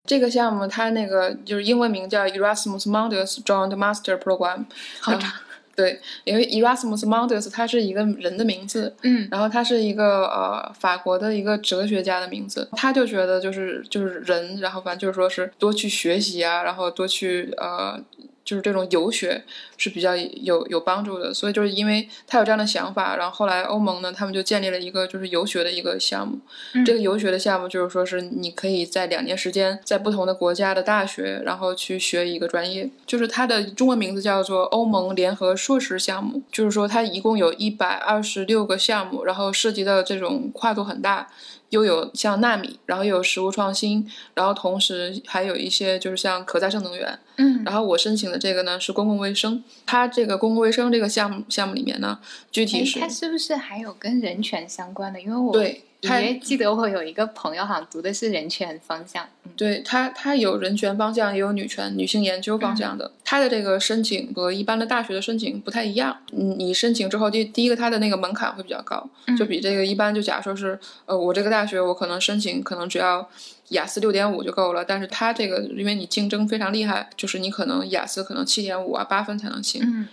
这个项目它那个就是英文名叫 Erasmus Mundus Joint Master Program，好长。对，因为 Erasmus Mundus 它是一个人的名字，嗯然后他是一个呃法国的一个哲学家的名字，他就觉得就是就是人，然后反正就是说是多去学习啊，然后多去呃就是这种游学是比较有有帮助的，所以就是因为他有这样的想法，然后后来欧盟呢他们就建立了一个就是游学的一个项目，嗯这个游学的项目就是说是你可以在两年时间在不同的国家的大学，然后去学一个专业，就是它的中文名字叫做欧盟联合硕士项目，就是说它一共有一百二十六个项目，然后涉及到这种跨度很大。又有像纳米，然后又有食物创新，然后同时还有一些就是像可再生能源，嗯然后我申请的这个呢是公共卫生，它这个公共卫生这个项目项目里面呢，具体哎，是它是不是还有跟人权相关的？因为我对它隐约记得我有一个朋友好像读的是人权方向。嗯对他，他有人权方向，也有女权、女性研究方向的。他的这个申请和一般的大学的申请不太一样。你，你申请之后，第第一个他的那个门槛会比较高，就比这个一般就假如说是，呃，我这个大学我可能申请可能只要雅思六点五就够了，但是他这个因为你竞争非常厉害，就是你可能雅思可能七点五啊八分才能行。嗯，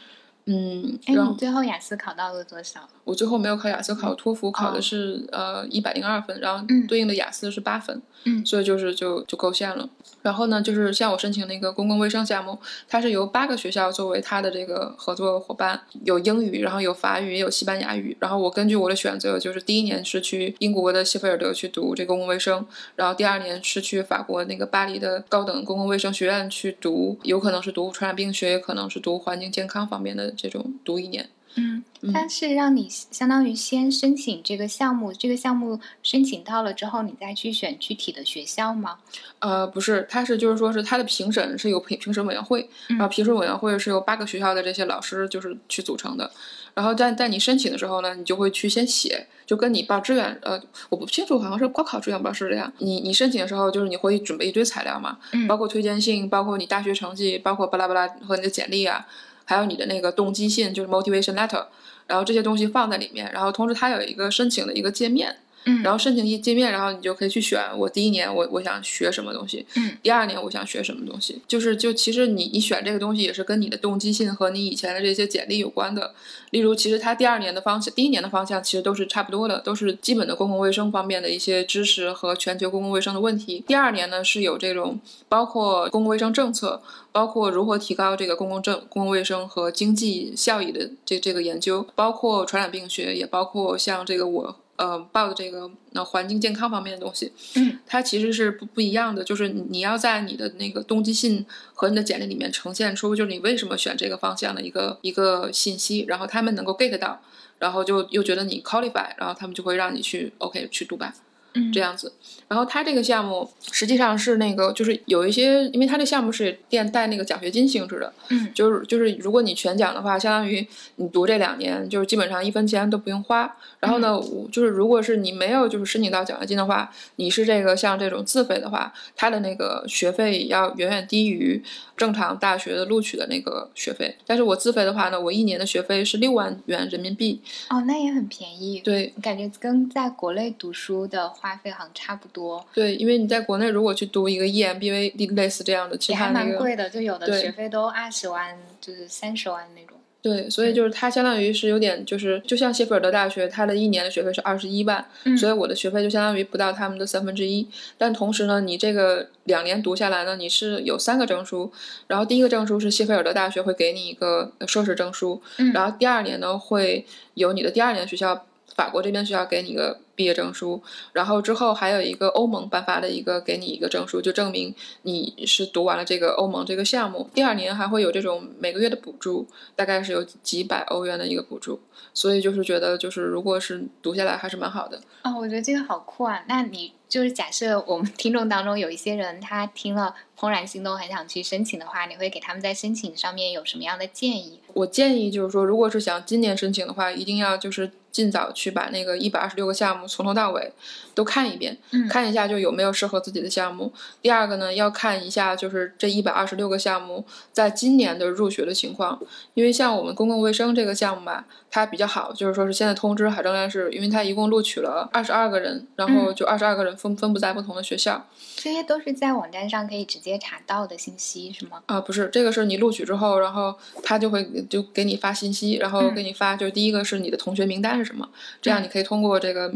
嗯，哎，你最后雅思考到了多少？我最后没有考雅思，考托福考的哦是、呃一百零二分，然后嗯对应的雅思是八分，嗯所以就是就就够线了。然后呢，就是像我申请那个公共卫生项目，它是由八个学校作为它的这个合作伙伴，有英语，然后有法语，也有西班牙语。然后我根据我的选择，就是第一年是去英国的谢菲尔德去读这个公共卫生，然后第二年是去法国那个巴黎的高等公共卫生学院去读，有可能是读传染病学，也可能是读环境健康方面的这种读一年。嗯，它是让你相当于先申请这个项目，这个项目申请到了之后，你再去选具体的学校吗？呃，不是，它是就是说是它的评审是由评评审委员会，然后评审委员会是由八个学校的这些老师就是去组成的。然后在在你申请的时候呢，你就会去先写，就跟你报志愿，呃，我不清楚，好像是高考志愿，不知道是这样。你你申请的时候，就是你会准备一堆材料嘛，包括推荐信，包括你大学成绩，包括巴拉巴拉和你的简历啊。还有你的那个动机信，就是 motivation letter，然后这些东西放在里面，然后同时它有一个申请的一个界面。嗯，然后申请一界面，然后你就可以去选我第一年我我想学什么东西，嗯，第二年我想学什么东西，就是就其实你你选这个东西也是跟你的动机性和你以前的这些简历有关的。例如，其实它第二年的方向，第一年的方向其实都是差不多的，都是基本的公共卫生方面的一些知识和全球公共卫生的问题。第二年呢是有这种包括公共卫生政策，包括如何提高这个公共政公共卫生和经济效益的这这个研究，包括传染病学，也包括像这个我。呃，报的这个那环境健康方面的东西，嗯，它其实是不不一样的，就是你要在你的那个动机信和你的简历里面呈现出，就是你为什么选这个方向的一个一个信息，然后他们能够 get 到，然后就又觉得你 qualify，然后他们就会让你去 OK 去读吧。嗯，这样子，然后他这个项目实际上是那个，就是有一些，因为他这项目是电带那个奖学金性质的，嗯，就是就是如果你全奖的话，相当于你读这两年，就是基本上一分钱都不用花。然后呢，就是如果是你没有就是申请到奖学金的话，你是这个像这种自费的话，他的那个学费要远远低于正常大学的录取的那个学费。但是我自费的话呢，我一年的学费是六万元人民币。哦，那也很便宜。对，感觉跟在国内读书的。花费好像差不多，对，因为你在国内如果去读一个 EMBA 类似这样的，其他那个蛮贵的，就有的学费都二十万，就是三十万那种。对，所以就是它相当于是有点就是，就像谢菲尔德大学，它的一年的学费是二十一万，所以我的学费就相当于不到他们的三分之一。但同时呢，你这个两年读下来呢，你是有三个证书，然后第一个证书是谢菲尔德大学会给你一个硕士证书，然后第二年呢会有你的第二年学校。法国这边需要给你一个毕业证书，然后之后还有一个欧盟颁发的一个给你一个证书，就证明你是读完了这个欧盟这个项目。第二年还会有这种每个月的补助，大概是有几百欧元的一个补助。所以就是觉得，就是如果是读下来还是蛮好的。哦，我觉得这个好酷啊！那你就是假设我们听众当中有一些人，他听了《怦然心动》很想去申请的话，你会给他们在申请上面有什么样的建议？我建议就是说，如果是想今年申请的话，一定要就是。尽早去把那个一百二十六个项目从头到尾都看一遍，看一下就有没有适合自己的项目。第二个呢，要看一下就是这一百二十六个项目在今年的入学的情况，因为像我们公共卫生这个项目吧，它比较好，就是说是现在通知还仍然是，因为它一共录取了二十二个人，然后就二十二个人分分布在不同的学校。这些都是在网站上可以直接查到的信息，是吗？啊，不是，这个是你录取之后，然后他就会就给你发信息，然后给你发，就是第一个是你的同学名单是什么，这样你可以通过这个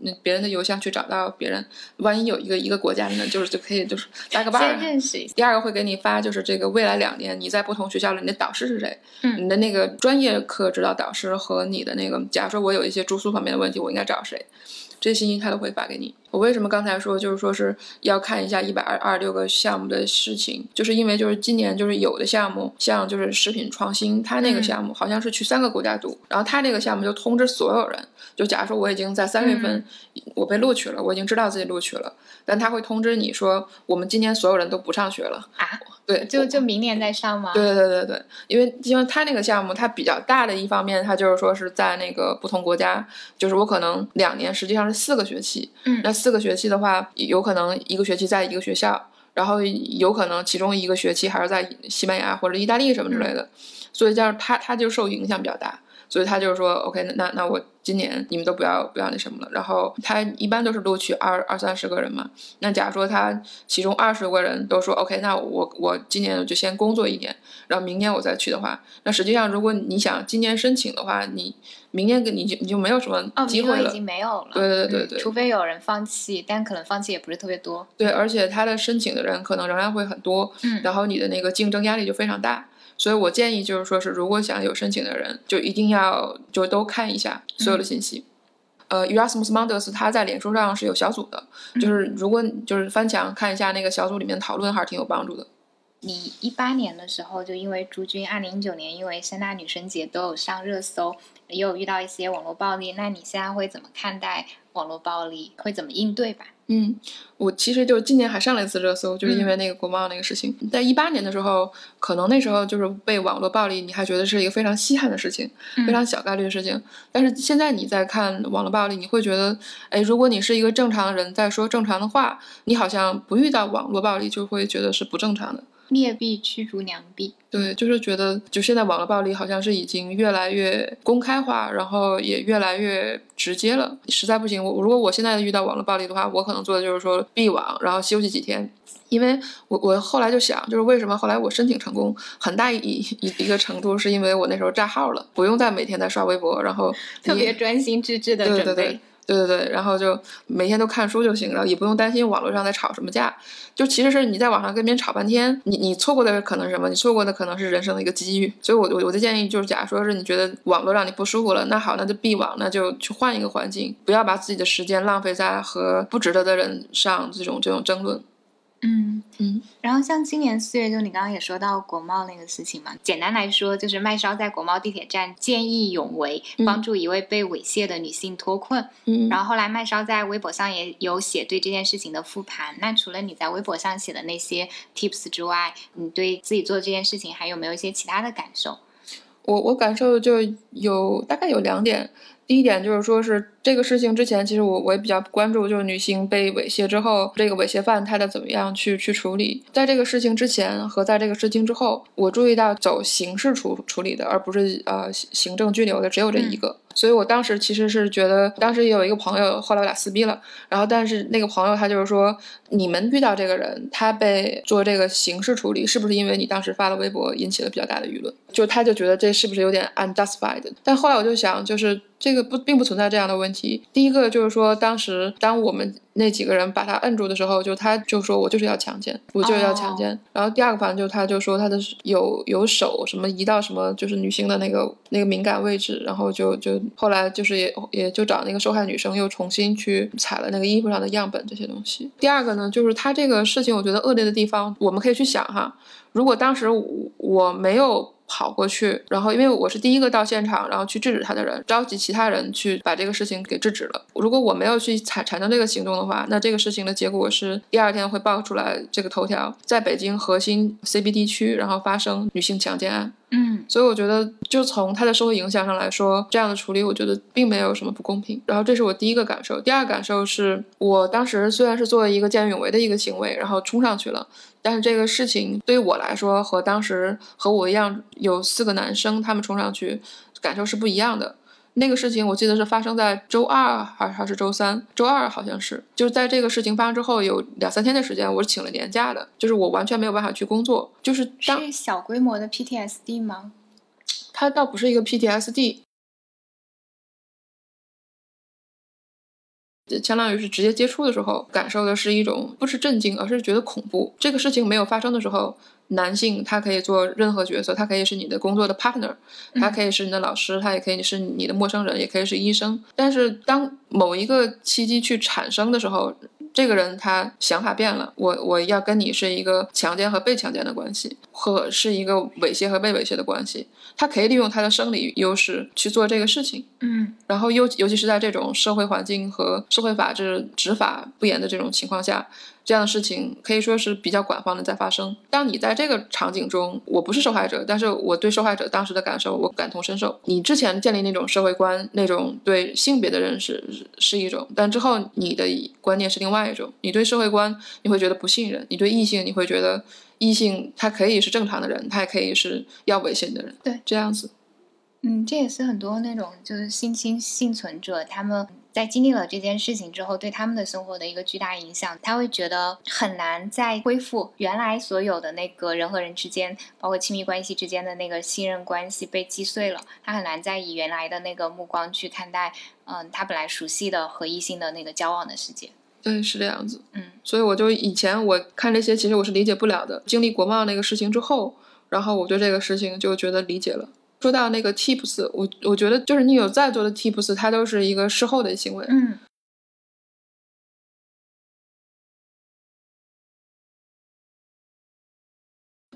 那别人的邮箱去找到别人。万一有一个一个国家的呢，就是就可以就是搭个伴儿。先认识一下。第二个会给你发，就是这个未来两年你在不同学校里，你的导师是谁？嗯，你的那个专业课指导导师和你的那个，假如说我有一些住宿方面的问题，我应该找谁？这些信息他都会发给你。我为什么刚才说就是说是要看一下一百二二十六个项目的事情，就是因为就是今年就是有的项目，像就是食品创新，它那个项目好像是去三个国家读，然后它那个项目就通知所有人，就假如说我已经在三月份我被录取了，我已经知道自己录取了，但他会通知你说我们今年所有人都不上学了啊。对，就就明年再上吗？对对对对对，因为因为他那个项目，它比较大的一方面，它就是说是在那个不同国家，就是我可能两年实际上是四个学期，嗯，那四个学期的话，有可能一个学期在一个学校，然后有可能其中一个学期还是在西班牙或者意大利什么之类的，所以这样他他就受影响比较大。所以他就是说，OK，那那我今年你们都不要不要那什么了。然后他一般都是录取二二三十个人嘛。那假如说他其中二十个人都说 OK，那我我今年就先工作一年，然后明年我再去的话，那实际上如果你想今年申请的话，你明年跟你就你就没有什么机会了，已经没有了。对对对对，除非有人放弃，但可能放弃也不是特别多。对，而且他的申请的人可能仍然会很多，嗯，然后你的那个竞争压力就非常大。所以我建议就是说，是如果想有申请的人，就一定要就都看一下所有的信息。呃，Erasmus Mundus 他在脸书上是有小组的，就是如果就是翻墙看一下那个小组里面讨论，还是挺有帮助的。你一八年的时候就因为朱军，二零一九年因为三大女生节都有上热搜，也有遇到一些网络暴力。那你现在会怎么看待网络暴力？会怎么应对吧？嗯，我其实就今年还上了一次热搜，就是因为那个国贸那个事情。在一八年的时候，可能那时候就是被网络暴力，你还觉得是一个非常稀罕的事情，非常小概率的事情。但是现在你在看网络暴力，你会觉得，哎，如果你是一个正常的人在说正常的话，你好像不遇到网络暴力就会觉得是不正常的。劣币驱逐良币，对，就是觉得，就现在网络暴力好像是已经越来越公开化，然后也越来越直接了。实在不行，我如果我现在遇到网络暴力的话，我可能做的就是说闭网，然后休息几天。因为我我后来就想，就是为什么后来我申请成功，很大一一一个程度是因为我那时候炸号了，不用再每天在刷微博，然后特别专心致志的准备。对对对，对对对然后就每天都看书就行，了也不用担心网络上在吵什么架。就其实是你在网上跟别人吵半天，你你错过的可能是什么？你错过的可能是人生的一个机遇。所以，我我我的建议就是，假如说是你觉得网络让你不舒服了，那好，那就闭网，那就去换一个环境，不要把自己的时间浪费在和不值得的人上这种这种争论。嗯嗯，然后像今年四月，就你刚刚也说到国贸那个事情嘛，简单来说就是麦烧在国贸地铁站见义勇为，帮助一位被猥亵的女性脱困。嗯，然后后来麦烧在微博上也有写对这件事情的复盘。那除了你在微博上写的那些 tips 之外，你对自己做这件事情还有没有一些其他的感受？我我感受就有大概有两点。第一点就是说，是这个事情之前，其实我我也比较关注，就是女性被猥亵之后，这个猥亵犯他的怎么样去去处理。在这个事情之前和在这个事情之后，我注意到走刑事处处理的，而不是呃行政拘留的，只有这一个。所以我当时其实是觉得，当时也有一个朋友，后来我俩撕逼了。然后，但是那个朋友他就是说，你们遇到这个人，他被做这个刑事处理，是不是因为你当时发了微博引起了比较大的舆论？就他就觉得这是不是有点 unjustified？但后来我就想，就是这个不并不存在这样的问题。第一个就是说，当时当我们。那几个人把他摁住的时候，就他就说我就是要强奸，我就要强奸。然后第二个反正就他就说他的有有手什么移到什么就是女性的那个那个敏感位置，然后就就后来就是也也就找那个受害女生又重新去采了那个衣服上的样本这些东西。第二个呢，就是他这个事情我觉得恶劣的地方，我们可以去想哈，如果当时我没有。跑过去，然后因为我是第一个到现场，然后去制止他的人，召集其他人去把这个事情给制止了。如果我没有去产产生这个行动的话，那这个事情的结果是第二天会爆出来这个头条，在北京核心 CBD 区，然后发生女性强奸案。嗯，所以我觉得，就从他的社会影响上来说，这样的处理，我觉得并没有什么不公平。然后这是我第一个感受。第二个感受是我当时虽然是作为一个见义勇为的一个行为，然后冲上去了。但是这个事情对于我来说，和当时和我一样有四个男生，他们冲上去，感受是不一样的。那个事情我记得是发生在周二还还是周三？周二好像是，就是在这个事情发生之后有两三天的时间，我是请了年假的，就是我完全没有办法去工作。就是是小规模的 PTSD 吗？它倒不是一个 PTSD。相当于是直接接触的时候，感受的是一种不是震惊，而是觉得恐怖。这个事情没有发生的时候，男性他可以做任何角色，他可以是你的工作的 partner，他可以是你的老师，他也可以是你的陌生人，也可以是医生。但是当某一个契机去产生的时候，这个人他想法变了，我我要跟你是一个强奸和被强奸的关系，或是一个猥亵和被猥亵的关系。他可以利用他的生理优势去做这个事情，嗯，然后尤尤其是在这种社会环境和社会法治执法不严的这种情况下。这样的事情可以说是比较广泛的在发生。当你在这个场景中，我不是受害者，但是我对受害者当时的感受，我感同身受。你之前建立那种社会观，那种对性别的认识是一种，但之后你的观念是另外一种。你对社会观，你会觉得不信任；你对异性，你会觉得异性他可以是正常的人，他也可以是要猥亵你的人。对，这样子。嗯，这也是很多那种就是性侵幸存者他们。在经历了这件事情之后，对他们的生活的一个巨大影响，他会觉得很难再恢复原来所有的那个人和人之间，包括亲密关系之间的那个信任关系被击碎了，他很难再以原来的那个目光去看待，嗯，他本来熟悉的和异性的那个交往的世界。对，是这样子。嗯，所以我就以前我看这些，其实我是理解不了的。经历国贸那个事情之后，然后我对这个事情就觉得理解了。说到那个 tips，我我觉得就是你有再多的 tips，它都是一个事后的行为。嗯。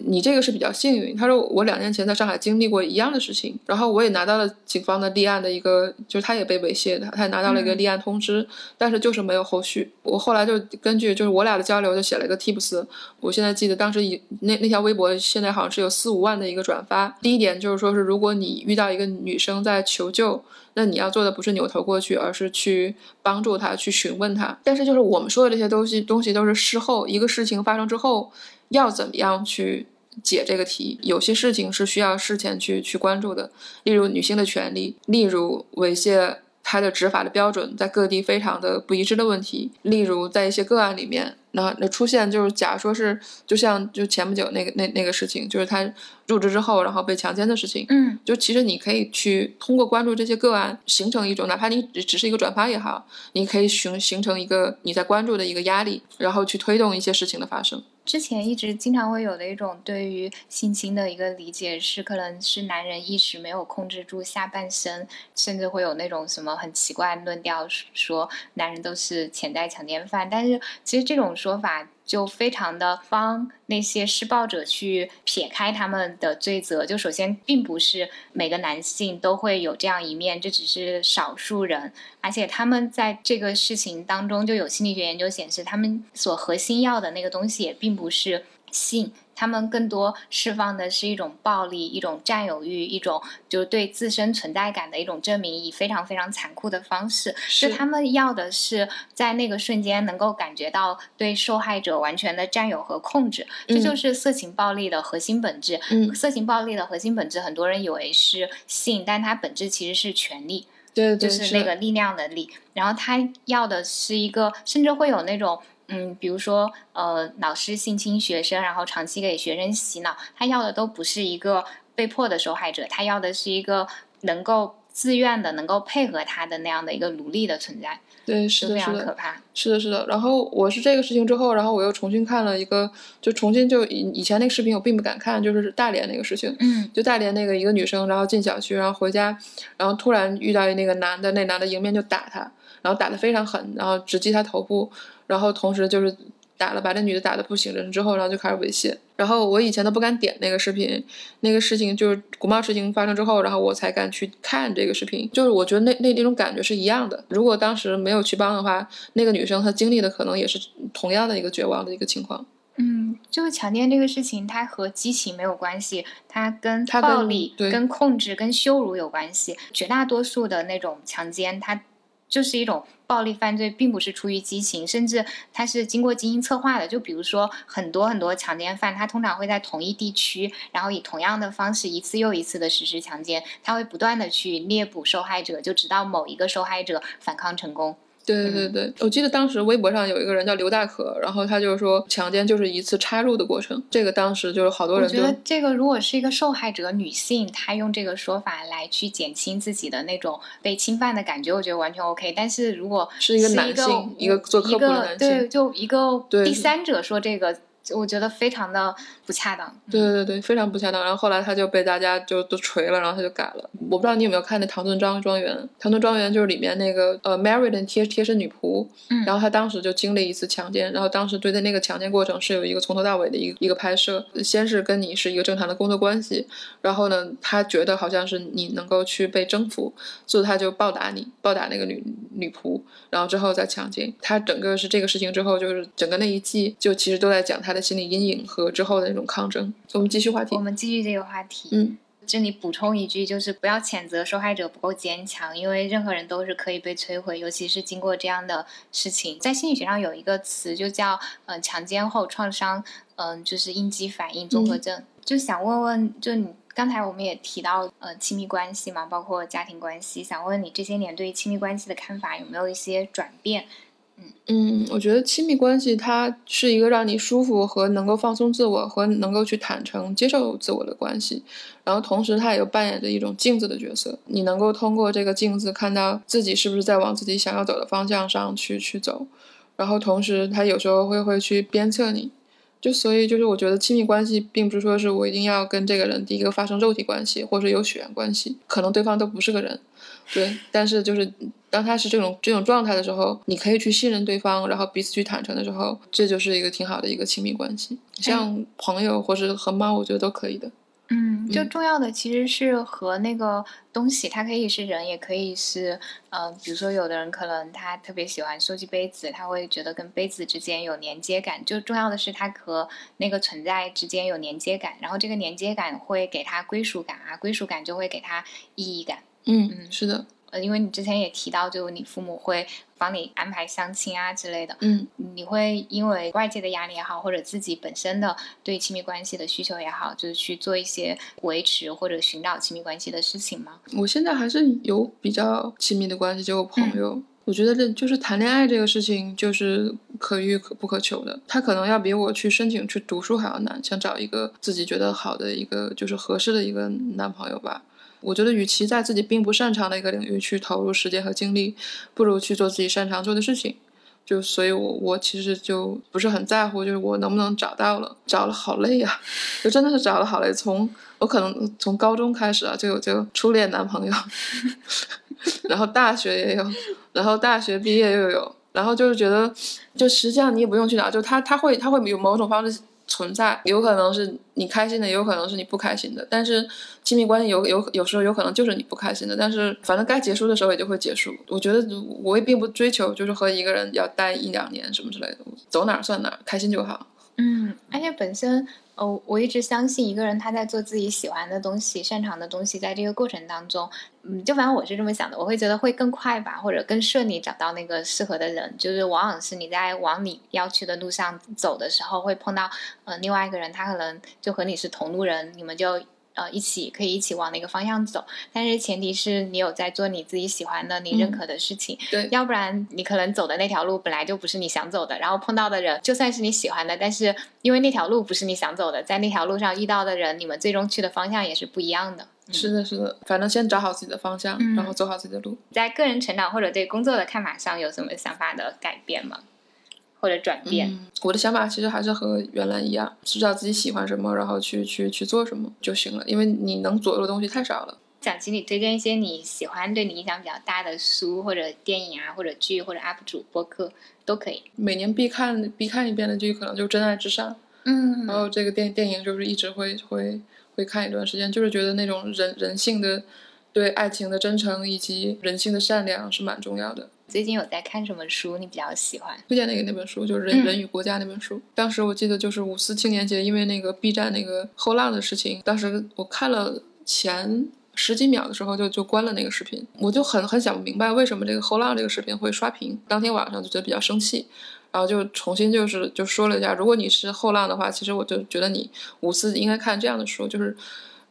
你这个是比较幸运。他说我两年前在上海经历过一样的事情，然后我也拿到了警方的立案的一个，就是他也被猥亵的，他也拿到了一个立案通知，但是就是没有后续。我后来就根据就是我俩的交流，就写了一个 tips。我现在记得当时以那那条微博现在好像是有四五万的一个转发。第一点就是说是如果你遇到一个女生在求救。那你要做的不是扭头过去，而是去帮助他，去询问他。但是就是我们说的这些东西，东西都是事后一个事情发生之后，要怎么样去解这个题？有些事情是需要事前去去关注的，例如女性的权利，例如猥亵它的执法的标准在各地非常的不一致的问题，例如在一些个案里面。那那出现就是，假如说是，就像就前不久那个那那个事情，就是他入职之后，然后被强奸的事情，嗯，就其实你可以去通过关注这些个案，形成一种，哪怕你只只是一个转发也好，你可以形形成一个你在关注的一个压力，然后去推动一些事情的发生。之前一直经常会有的一种对于性侵的一个理解是，可能是男人一时没有控制住下半身，甚至会有那种什么很奇怪论调，说男人都是潜在强奸犯。但是其实这种说法。就非常的帮那些施暴者去撇开他们的罪责。就首先，并不是每个男性都会有这样一面，这只是少数人。而且他们在这个事情当中，就有心理学研究显示，他们所核心要的那个东西也并不是性。他们更多释放的是一种暴力、一种占有欲、一种就是对自身存在感的一种证明，以非常非常残酷的方式。是他们要的是在那个瞬间能够感觉到对受害者完全的占有和控制。这就是色情暴力的核心本质。嗯，色情暴力的核心本质，很多人以为是性，但它本质其实是权力。对，就是那个力量的力。然后他要的是一个，甚至会有那种。嗯，比如说，呃，老师性侵学生，然后长期给学生洗脑，他要的都不是一个被迫的受害者，他要的是一个能够自愿的、能够配合他的那样的一个奴隶的存在。对，是的，非常可怕。是的，是的。然后我是这个事情之后，然后我又重新看了一个，就重新就以以前那个视频我并不敢看，就是大连那个事情。嗯。就大连那个一个女生，然后进小区，然后回家，然后突然遇到那个男的，那男的迎面就打她，然后打得非常狠，然后直击她头部。然后同时就是打了把这女的打的不省人之后，然后就开始猥亵。然后我以前都不敢点那个视频，那个事情就是古猫事情发生之后，然后我才敢去看这个视频。就是我觉得那那那种感觉是一样的。如果当时没有去帮的话，那个女生她经历的可能也是同样的一个绝望的一个情况。嗯，就是强奸这个事情，它和激情没有关系，它跟暴力、跟控制、跟羞辱有关系。绝大多数的那种强奸，它就是一种。暴力犯罪并不是出于激情，甚至它是经过精心策划的。就比如说，很多很多强奸犯，他通常会在同一地区，然后以同样的方式一次又一次的实施强奸，他会不断的去猎捕受害者，就直到某一个受害者反抗成功。对对对，我记得当时微博上有一个人叫刘大可，然后他就是说强奸就是一次插入的过程，这个当时就是好多人。我觉得这个如果是一个受害者女性，她用这个说法来去减轻自己的那种被侵犯的感觉，我觉得完全 OK。但是如果是一个男性，一个做科普的男性，对，就一个第三者说这个。我觉得非常的不恰当，对对对非常不恰当。然后后来他就被大家就都锤了，然后他就改了。我不知道你有没有看那《唐顿庄庄园》？《唐顿庄园》就是里面那个呃，Mary 的贴贴身女仆，嗯，然后他当时就经历一次强奸，然后当时对待那个强奸过程是有一个从头到尾的一个一个拍摄。先是跟你是一个正常的工作关系，然后呢，他觉得好像是你能够去被征服，所以他就暴打你，暴打那个女女仆，然后之后再强奸。他整个是这个事情之后，就是整个那一季就其实都在讲他。的心理阴影和之后的那种抗争。我们继续话题。我们继续这个话题。嗯，这里补充一句，就是不要谴责受害者不够坚强，因为任何人都是可以被摧毁，尤其是经过这样的事情。在心理学上有一个词，就叫呃强奸后创伤，嗯，就是应激反应综合症。就想问问，就你刚才我们也提到呃亲密关系嘛，包括家庭关系，想问你这些年对于亲密关系的看法有没有一些转变？嗯，我觉得亲密关系它是一个让你舒服和能够放松自我和能够去坦诚接受自我的关系，然后同时它也有扮演着一种镜子的角色，你能够通过这个镜子看到自己是不是在往自己想要走的方向上去去走，然后同时它有时候会会去鞭策你。就所以就是我觉得亲密关系并不是说是我一定要跟这个人第一个发生肉体关系，或者有血缘关系，可能对方都不是个人，对。但是就是当他是这种这种状态的时候，你可以去信任对方，然后彼此去坦诚的时候，这就是一个挺好的一个亲密关系。像朋友或是和猫，我觉得都可以的。嗯，就重要的其实是和那个东西，它可以是人，也可以是，嗯，比如说有的人可能他特别喜欢收集杯子，他会觉得跟杯子之间有连接感。就重要的是他和那个存在之间有连接感，然后这个连接感会给他归属感啊，归属感就会给他意义感。嗯嗯，是的。呃，因为你之前也提到，就你父母会帮你安排相亲啊之类的，嗯，你会因为外界的压力也好，或者自己本身的对亲密关系的需求也好，就是去做一些维持或者寻找亲密关系的事情吗？我现在还是有比较亲密的关系，就朋友。我觉得这就是谈恋爱这个事情，就是可遇可不可求的。他可能要比我去申请去读书还要难，想找一个自己觉得好的一个就是合适的一个男朋友吧。我觉得，与其在自己并不擅长的一个领域去投入时间和精力，不如去做自己擅长做的事情。就所以，我我其实就不是很在乎，就是我能不能找到了。找了好累呀，就真的是找了好累。从我可能从高中开始啊，就有这个初恋男朋友，然后大学也有，然后大学毕业又有，然后就是觉得，就实际上你也不用去找，就他他会他会有某种方式。存在有可能是你开心的，也有可能是你不开心的。但是亲密关系有有有时候有可能就是你不开心的。但是反正该结束的时候也就会结束。我觉得我也并不追求就是和一个人要待一两年什么之类的，走哪算哪，开心就好。嗯，而且本身。哦，我一直相信一个人他在做自己喜欢的东西、擅长的东西，在这个过程当中，嗯，就反正我是这么想的，我会觉得会更快吧，或者更顺利找到那个适合的人。就是往往是你在往你要去的路上走的时候，会碰到呃另外一个人，他可能就和你是同路人，你们就。呃，一起可以一起往那个方向走，但是前提是你有在做你自己喜欢的、你认可的事情。对，要不然你可能走的那条路本来就不是你想走的，然后碰到的人就算是你喜欢的，但是因为那条路不是你想走的，在那条路上遇到的人，你们最终去的方向也是不一样的。是的，是的，反正先找好自己的方向，然后走好自己的路。在个人成长或者对工作的看法上有什么想法的改变吗？或者转变，我的想法其实还是和原来一样，知道自己喜欢什么，然后去去去做什么就行了。因为你能左右的东西太少了。想请你推荐一些你喜欢、对你影响比较大的书或者电影啊，或者剧或者 UP 主播客都可以。每年必看必看一遍的剧可能就《真爱至上》，嗯，然后这个电电影就是一直会会会看一段时间，就是觉得那种人人性的对爱情的真诚以及人性的善良是蛮重要的。最近有在看什么书？你比较喜欢？推荐那个那本书，就是《人人与国家》那本书。当时我记得就是五四青年节，因为那个 B 站那个后浪的事情，当时我看了前十几秒的时候就就关了那个视频。我就很很想不明白为什么这个后浪这个视频会刷屏。当天晚上就觉得比较生气，然后就重新就是就说了一下，如果你是后浪的话，其实我就觉得你五四应该看这样的书，就是。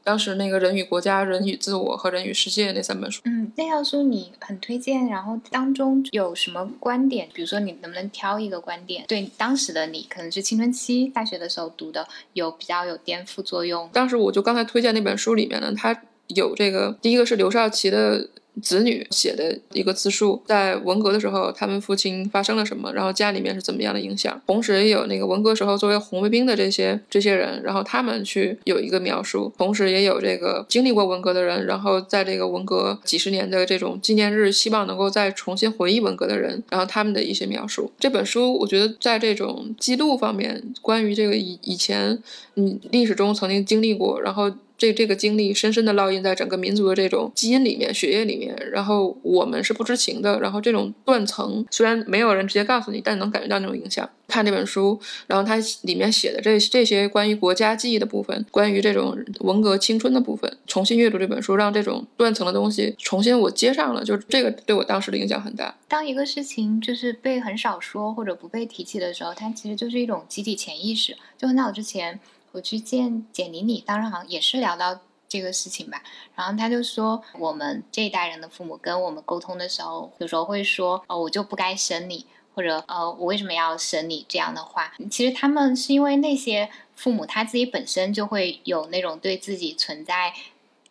当时那个人与国家、人与自我和人与世界那三本书，嗯，那套书你很推荐，然后当中有什么观点？比如说，你能不能挑一个观点，对当时的你，可能是青春期大学的时候读的，有比较有颠覆作用？当时我就刚才推荐那本书里面呢，它有这个，第一个是刘少奇的。子女写的一个自述，在文革的时候，他们父亲发生了什么，然后家里面是怎么样的影响。同时也有那个文革时候作为红卫兵的这些这些人，然后他们去有一个描述。同时也有这个经历过文革的人，然后在这个文革几十年的这种纪念日，希望能够再重新回忆文革的人，然后他们的一些描述。这本书我觉得在这种记录方面，关于这个以以前嗯历史中曾经经历过，然后。这这个经历深深的烙印在整个民族的这种基因里面、血液里面，然后我们是不知情的。然后这种断层虽然没有人直接告诉你，但能感觉到那种影响。看这本书，然后它里面写的这这些关于国家记忆的部分，关于这种文革青春的部分，重新阅读这本书，让这种断层的东西重新我接上了，就这个对我当时的影响很大。当一个事情就是被很少说或者不被提起的时候，它其实就是一种集体潜意识。就很早之前。我去见简妮妮，当然好像也是聊到这个事情吧。然后他就说，我们这一代人的父母跟我们沟通的时候，有时候会说，哦，我就不该生你，或者呃，我为什么要生你这样的话。其实他们是因为那些父母他自己本身就会有那种对自己存在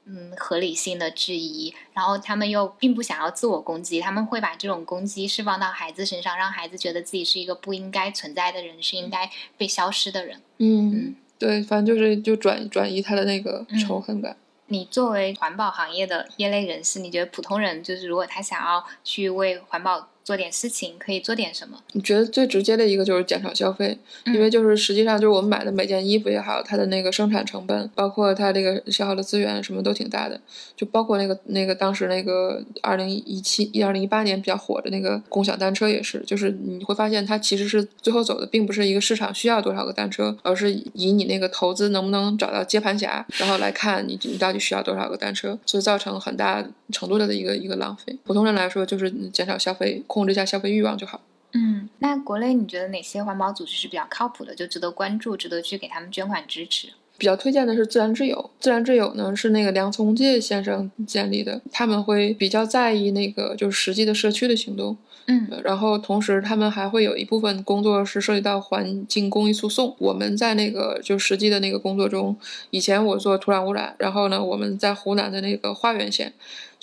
嗯合理性的质疑，然后他们又并不想要自我攻击，他们会把这种攻击释放到孩子身上，让孩子觉得自己是一个不应该存在的人，是应该被消失的人。嗯，对，反正就是就转转移他的那个仇恨感。你作为环保行业的业内人士，你觉得普通人就是如果他想要去为环保做点事情，可以做点什么？你觉得最直接的一个就是减少消费，因为就是实际上就是我们买的每件衣服也好，它的那个生产成本，包括它这个消耗的资源，什么都挺大的。就包括那个那个当时那个二零一七一二零一八年比较火的那个共享单车也是，就是你会发现它其实是最后走的并不是一个市场需要多少个单车，而是以你那个投资能不能找到接盘侠，然后来看你你到底需要多少个单车，所以造成很大程度的一个一个浪费。普通人来说，就是减少消费。控制一下消费欲望就好。嗯，那国内你觉得哪些环保组织是比较靠谱的，就值得关注，值得去给他们捐款支持？比较推荐的是自然之友。自然之友呢是那个梁从诫先生建立的，他们会比较在意那个就是实际的社区的行动。嗯，然后同时他们还会有一部分工作是涉及到环境公益诉讼。我们在那个就实际的那个工作中，以前我做土壤污染，然后呢我们在湖南的那个花垣县。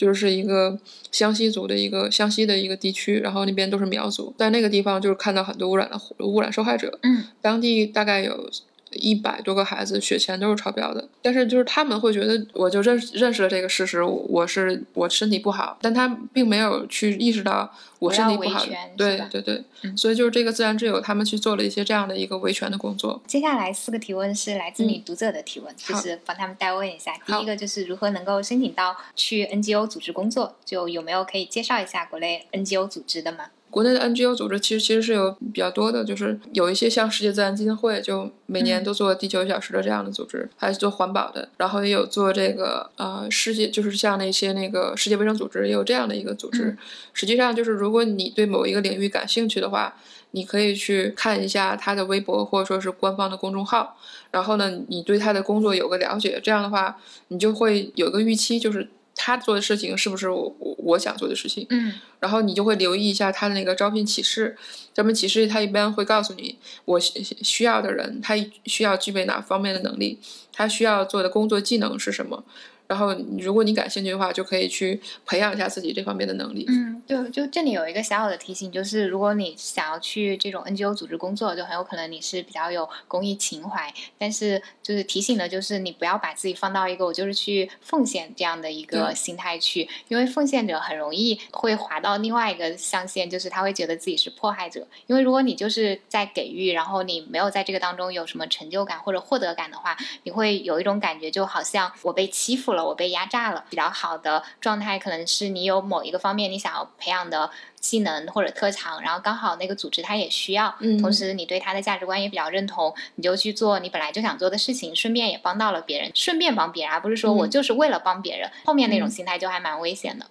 就是一个湘西族的一个湘西的一个地区，然后那边都是苗族，在那个地方就是看到很多污染的污染受害者，嗯，当地大概有。一百多个孩子血钱都是超标的，但是就是他们会觉得，我就认认识了这个事实，我是我身体不好，但他并没有去意识到我身体不好。对对对，所以就是这个自然之友他们去做了一些这样的一个维权的工作。接下来四个提问是来自你读者的提问，就是帮他们代问一下。第一个就是如何能够申请到去 NGO 组织工作，就有没有可以介绍一下国内 NGO 组织的吗？国内的 NGO 组织其实其实是有比较多的，就是有一些像世界自然基金会，就每年都做地球一小时的这样的组织，还是做环保的，然后也有做这个呃世界，就是像那些那个世界卫生组织也有这样的一个组织。实际上就是如果你对某一个领域感兴趣的话，你可以去看一下他的微博或者说是官方的公众号，然后呢，你对他的工作有个了解，这样的话你就会有个预期，就是。他做的事情是不是我我我想做的事情？嗯，然后你就会留意一下他的那个招聘启事，招聘启事他一般会告诉你，我需要的人他需要具备哪方面的能力，他需要做的工作技能是什么。然后，如果你感兴趣的话，就可以去培养一下自己这方面的能力。嗯，对，就这里有一个小小的提醒，就是如果你想要去这种 NGO 组织工作，就很有可能你是比较有公益情怀。但是，就是提醒的，就是你不要把自己放到一个我就是去奉献这样的一个心态去，因为奉献者很容易会滑到另外一个象限，就是他会觉得自己是迫害者。因为如果你就是在给予，然后你没有在这个当中有什么成就感或者获得感的话，你会有一种感觉，就好像我被欺负了。我被压榨了，比较好的状态可能是你有某一个方面你想要培养的技能或者特长，然后刚好那个组织它也需要，同时你对它的价值观也比较认同，你就去做你本来就想做的事情，顺便也帮到了别人，顺便帮别人，而不是说我就是为了帮别人，后面那种心态就还蛮危险的。嗯，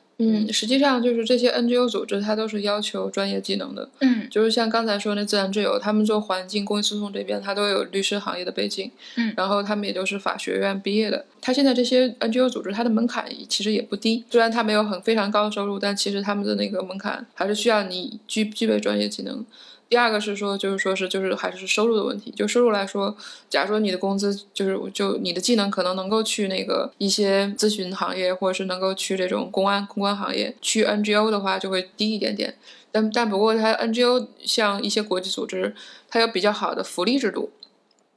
实际上就是这些 NGO 组织，它都是要求专业技能的。嗯，就是像刚才说那自然之友，他们做环境公益诉讼这边，他都有律师行业的背景。嗯，然后他们也都是法学院毕业的。他现在这些 NGO 组织，它的门槛其实也不低。虽然他没有很非常高的收入，但其实他们的那个门槛还是需要你具具备专业技能。第二个是说，就是说是就是还是收入的问题。就收入来说，假如说你的工资就是就你的技能可能能够去那个一些咨询行业，或者是能够去这种公安公关行业，去 NGO 的话就会低一点点。但但不过它 NGO 像一些国际组织，它有比较好的福利制度，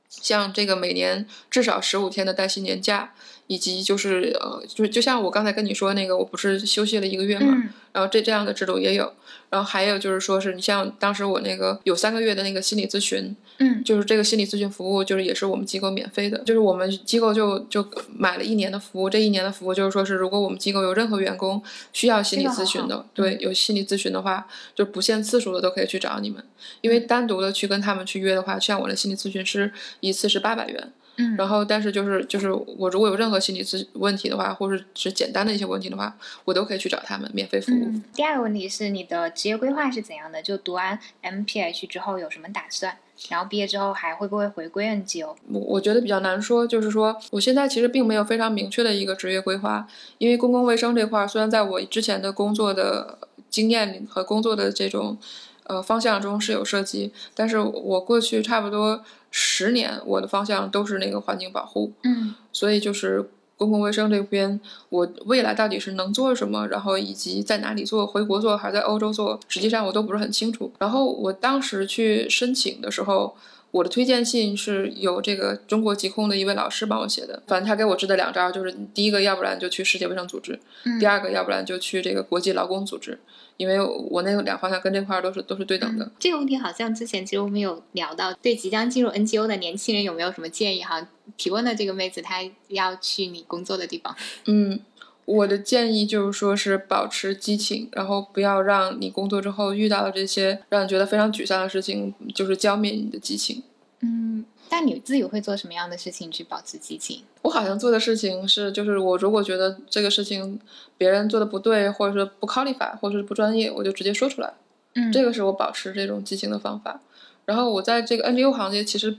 像这个每年至少十五天的带薪年假。以及就是呃，就就像我刚才跟你说那个，我不是休息了一个月嘛，然后这这样的制度也有，然后还有就是说是你像当时我那个有三个月的那个心理咨询，嗯，就是这个心理咨询服务就是也是我们机构免费的，就是我们机构就就买了一年的服务，这一年的服务就是说是如果我们机构有任何员工需要心理咨询的，对，有心理咨询的话，就不限次数的都可以去找你们，因为单独的去跟他们去约的话，像我的心理咨询师一次是八百元。嗯，然后但是就是就是我如果有任何心理咨问题的话，或者是简单的一些问题的话，我都可以去找他们免费服务。第二个问题是你的职业规划是怎样的？就读完 MPH 之后有什么打算？然后毕业之后还会不会回归 NGO？我我觉得比较难说，就是说我现在其实并没有非常明确的一个职业规划，因为公共卫生这块虽然在我之前的工作的经验和工作的这种呃方向中是有涉及，但是我过去差不多。十年，我的方向都是那个环境保护，嗯，所以就是公共卫生这边，我未来到底是能做什么，然后以及在哪里做，回国做还是在欧洲做，实际上我都不是很清楚。然后我当时去申请的时候。我的推荐信是有这个中国疾控的一位老师帮我写的，反正他给我支的两招就是：第一个，要不然就去世界卫生组织；第二个，要不然就去这个国际劳工组织。因为我那个两方向跟这块都是都是对等的。这个问题好像之前其实我们有聊到，对即将进入 NGO 的年轻人有没有什么建议？哈，提问的这个妹子她要去你工作的地方。嗯。我的建议就是说，是保持激情，然后不要让你工作之后遇到的这些让你觉得非常沮丧的事情，就是浇灭你的激情。嗯，但你自己会做什么样的事情去保持激情？我好像做的事情是，就是我如果觉得这个事情别人做的不对，或者是不考虑法，或者是不专业，我就直接说出来。嗯，这个是我保持这种激情的方法。然后我在这个 NGO 行业，其实。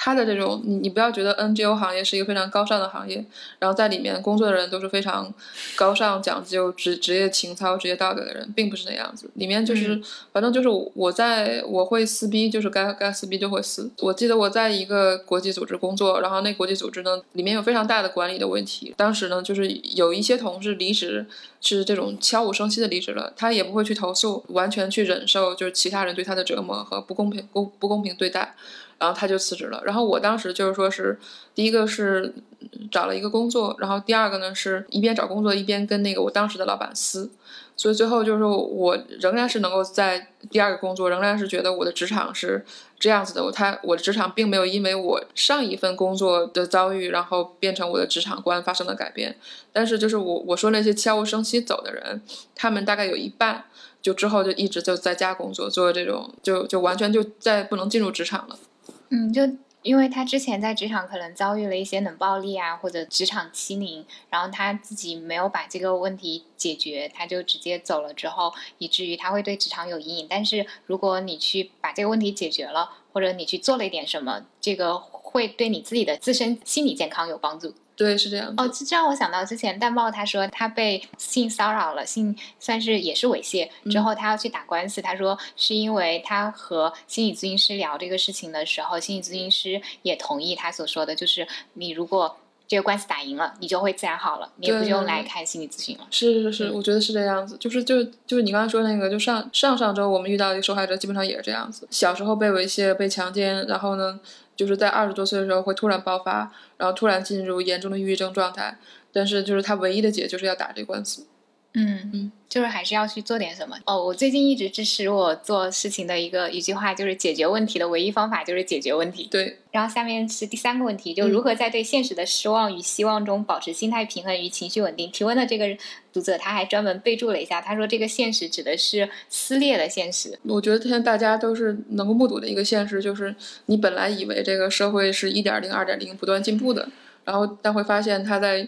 他的这种，你你不要觉得 NGO 行业是一个非常高尚的行业，然后在里面工作的人都是非常高尚、讲究职职业情操、职业道德的人，并不是那样子。里面就是，反正就是我在我会撕逼，就是该该撕逼就会撕。我记得我在一个国际组织工作，然后那国际组织呢，里面有非常大的管理的问题。当时呢，就是有一些同事离职是这种悄无声息的离职了，他也不会去投诉，完全去忍受就是其他人对他的折磨和不公平、不不公平对待。然后他就辞职了。然后我当时就是说是，第一个是找了一个工作，然后第二个呢是一边找工作一边跟那个我当时的老板撕，所以最后就是我仍然是能够在第二个工作，仍然是觉得我的职场是这样子的。我他我的职场并没有因为我上一份工作的遭遇，然后变成我的职场观发生了改变。但是就是我我说那些悄无声息走的人，他们大概有一半就之后就一直就在家工作，做这种就就完全就再不能进入职场了。嗯，就因为他之前在职场可能遭遇了一些冷暴力啊，或者职场欺凌，然后他自己没有把这个问题解决，他就直接走了之后，以至于他会对职场有阴影。但是如果你去把这个问题解决了，或者你去做了一点什么，这个会对你自己的自身心理健康有帮助。对，是这样。哦，这让我想到之前蛋豹他说他被性骚扰了，性算是也是猥亵，之后他要去打官司。他说是因为他和心理咨询师聊这个事情的时候，心理咨询师也同意他所说的，就是你如果这个官司打赢了，你就会自然好了，你也不用来看心理咨询了。是是是，我觉得是这样子。就是就就是你刚才说那个，就上上上周我们遇到一个受害者，基本上也是这样子。小时候被猥亵、被强奸，然后呢？就是在二十多岁的时候会突然爆发，然后突然进入严重的抑郁症状态，但是就是他唯一的解就是要打这官司。嗯嗯，就是还是要去做点什么哦。我最近一直支持我做事情的一个一句话，就是解决问题的唯一方法就是解决问题。对。然后下面是第三个问题，就如何在对现实的失望与希望中保持心态平衡与情绪稳定。提问的这个读者他还专门备注了一下，他说这个现实指的是撕裂的现实。我觉得现在大家都是能够目睹的一个现实，就是你本来以为这个社会是一点零、二点零不断进步的，然后但会发现它在。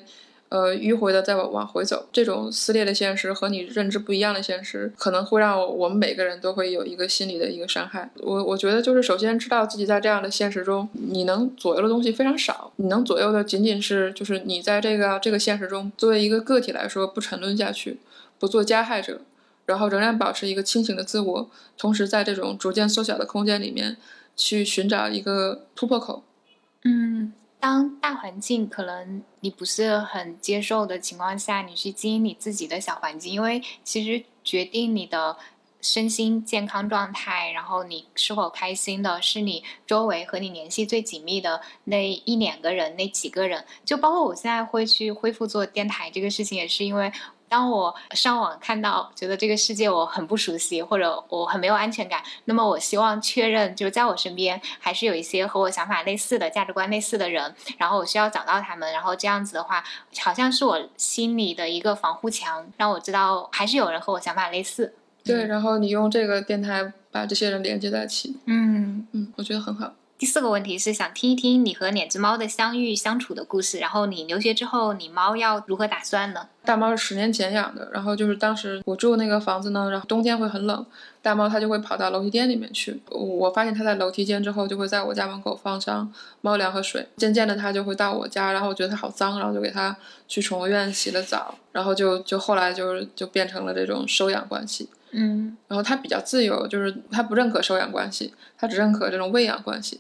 呃，迂回的再往往回走，这种撕裂的现实和你认知不一样的现实，可能会让我们每个人都会有一个心理的一个伤害。我我觉得就是首先知道自己在这样的现实中，你能左右的东西非常少，你能左右的仅仅是就是你在这个这个现实中作为一个个体来说不沉沦下去，不做加害者，然后仍然保持一个清醒的自我，同时在这种逐渐缩小的空间里面去寻找一个突破口。嗯。当大环境可能你不是很接受的情况下，你去经营你自己的小环境，因为其实决定你的身心健康状态，然后你是否开心的，是你周围和你联系最紧密的那一两个人、那几个人。就包括我现在会去恢复做电台这个事情，也是因为。当我上网看到，觉得这个世界我很不熟悉，或者我很没有安全感，那么我希望确认，就是在我身边还是有一些和我想法类似的、价值观类似的人，然后我需要找到他们，然后这样子的话，好像是我心里的一个防护墙，让我知道还是有人和我想法类似。对，然后你用这个电台把这些人连接在一起。嗯嗯，我觉得很好。第四个问题是想听一听你和两只猫的相遇相处的故事，然后你留学之后，你猫要如何打算呢？大猫是十年前养的，然后就是当时我住那个房子呢，然后冬天会很冷，大猫它就会跑到楼梯间里面去。我发现它在楼梯间之后，就会在我家门口放上猫粮和水。渐渐的，它就会到我家，然后我觉得它好脏，然后就给它去宠物院洗了澡，然后就就后来就是就变成了这种收养关系。嗯，然后它比较自由，就是它不认可收养关系，它只认可这种喂养关系。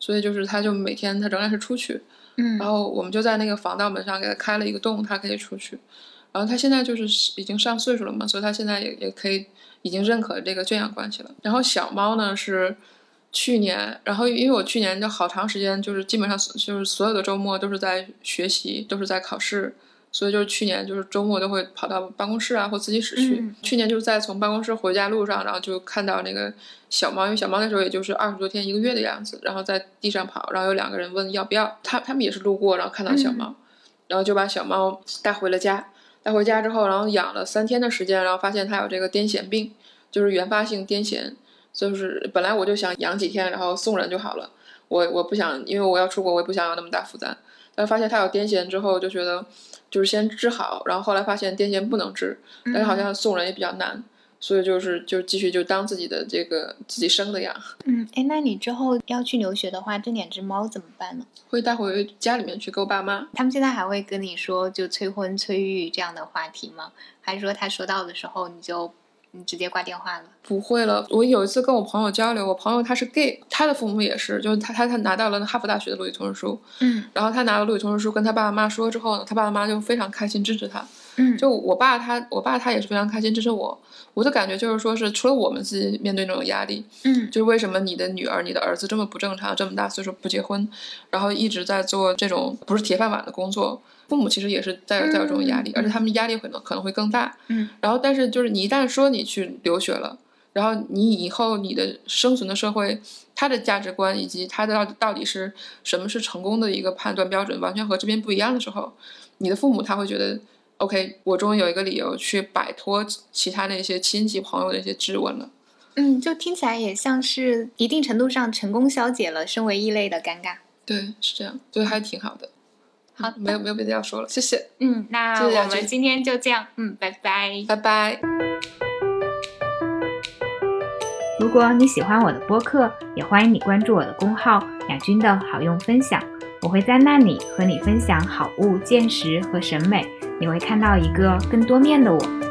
所以就是他就每天他仍然是出去，嗯然后我们就在那个防盗门上给他开了一个洞，他可以出去。然后他现在就是已经上岁数了嘛，所以他现在也也可以已经认可这个圈养关系了。然后小猫呢是去年，然后因为我去年就好长时间就是基本上就是所有的周末都是在学习，都是在考试，所以就是去年就是周末都会跑到办公室啊或自习室去。嗯去年就是在从办公室回家路上，然后就看到那个小猫，因为小猫那时候也就是二十多天一个月的样子，然后在地上跑，然后有两个人问要不要，他他们也是路过，然后看到小猫，然后就把小猫带回了家。带回家之后，然后养了三天的时间，然后发现它有这个癫痫病，就是原发性癫痫。就是本来我就想养几天，然后送人就好了。我我不想，因为我要出国，我也不想有那么大负担。但发现他有癫痫之后，就觉得就是先治好，然后后来发现癫痫不能治，但是好像送人也比较难，所以就是就继续就当自己的这个自己生的养，嗯，哎，那你之后要去留学的话，这两只猫怎么办呢？会带回家里面去给我爸妈。他们现在还会跟你说就催婚催育这样的话题吗？还是说他说到的时候你就你直接挂电话了？不会了。我有一次跟我朋友交流，我朋友他是 gay，他的父母也是，就是他他他拿到了哈佛大学的录取通知书，嗯然后他拿了录取通知书跟他爸爸妈妈说之后呢，他爸爸妈妈就非常开心支持他。嗯就我爸他，我爸他也是非常开心支持我。我的感觉就是说是除了我们自己面对那种压力，嗯就是为什么你的女儿、你的儿子这么不正常，这么大岁数不结婚，然后一直在做这种不是铁饭碗的工作，父母其实也是带有带有这种压力，嗯而且他们压力可能可能会更大。嗯然后，但是就是你一旦说你去留学了，然后你以后你的生存的社会，他的价值观以及他的到底到底是什么是成功的一个判断标准，完全和这边不一样的时候，你的父母他会觉得，OK，我终于有一个理由去摆脱其他那些亲戚朋友的一些质问了。嗯，就听起来也像是一定程度上成功消解了身为异类的尴尬。对，是这样，所以还挺好的。好没有没有别的要说了，谢谢，嗯，那我们今天就这样，嗯，拜拜。拜拜。如果你喜欢我的播客，也欢迎你关注我的公号“雅君的好用分享”，我会在那里和你分享好物、见识和审美，你会看到一个更多面的我。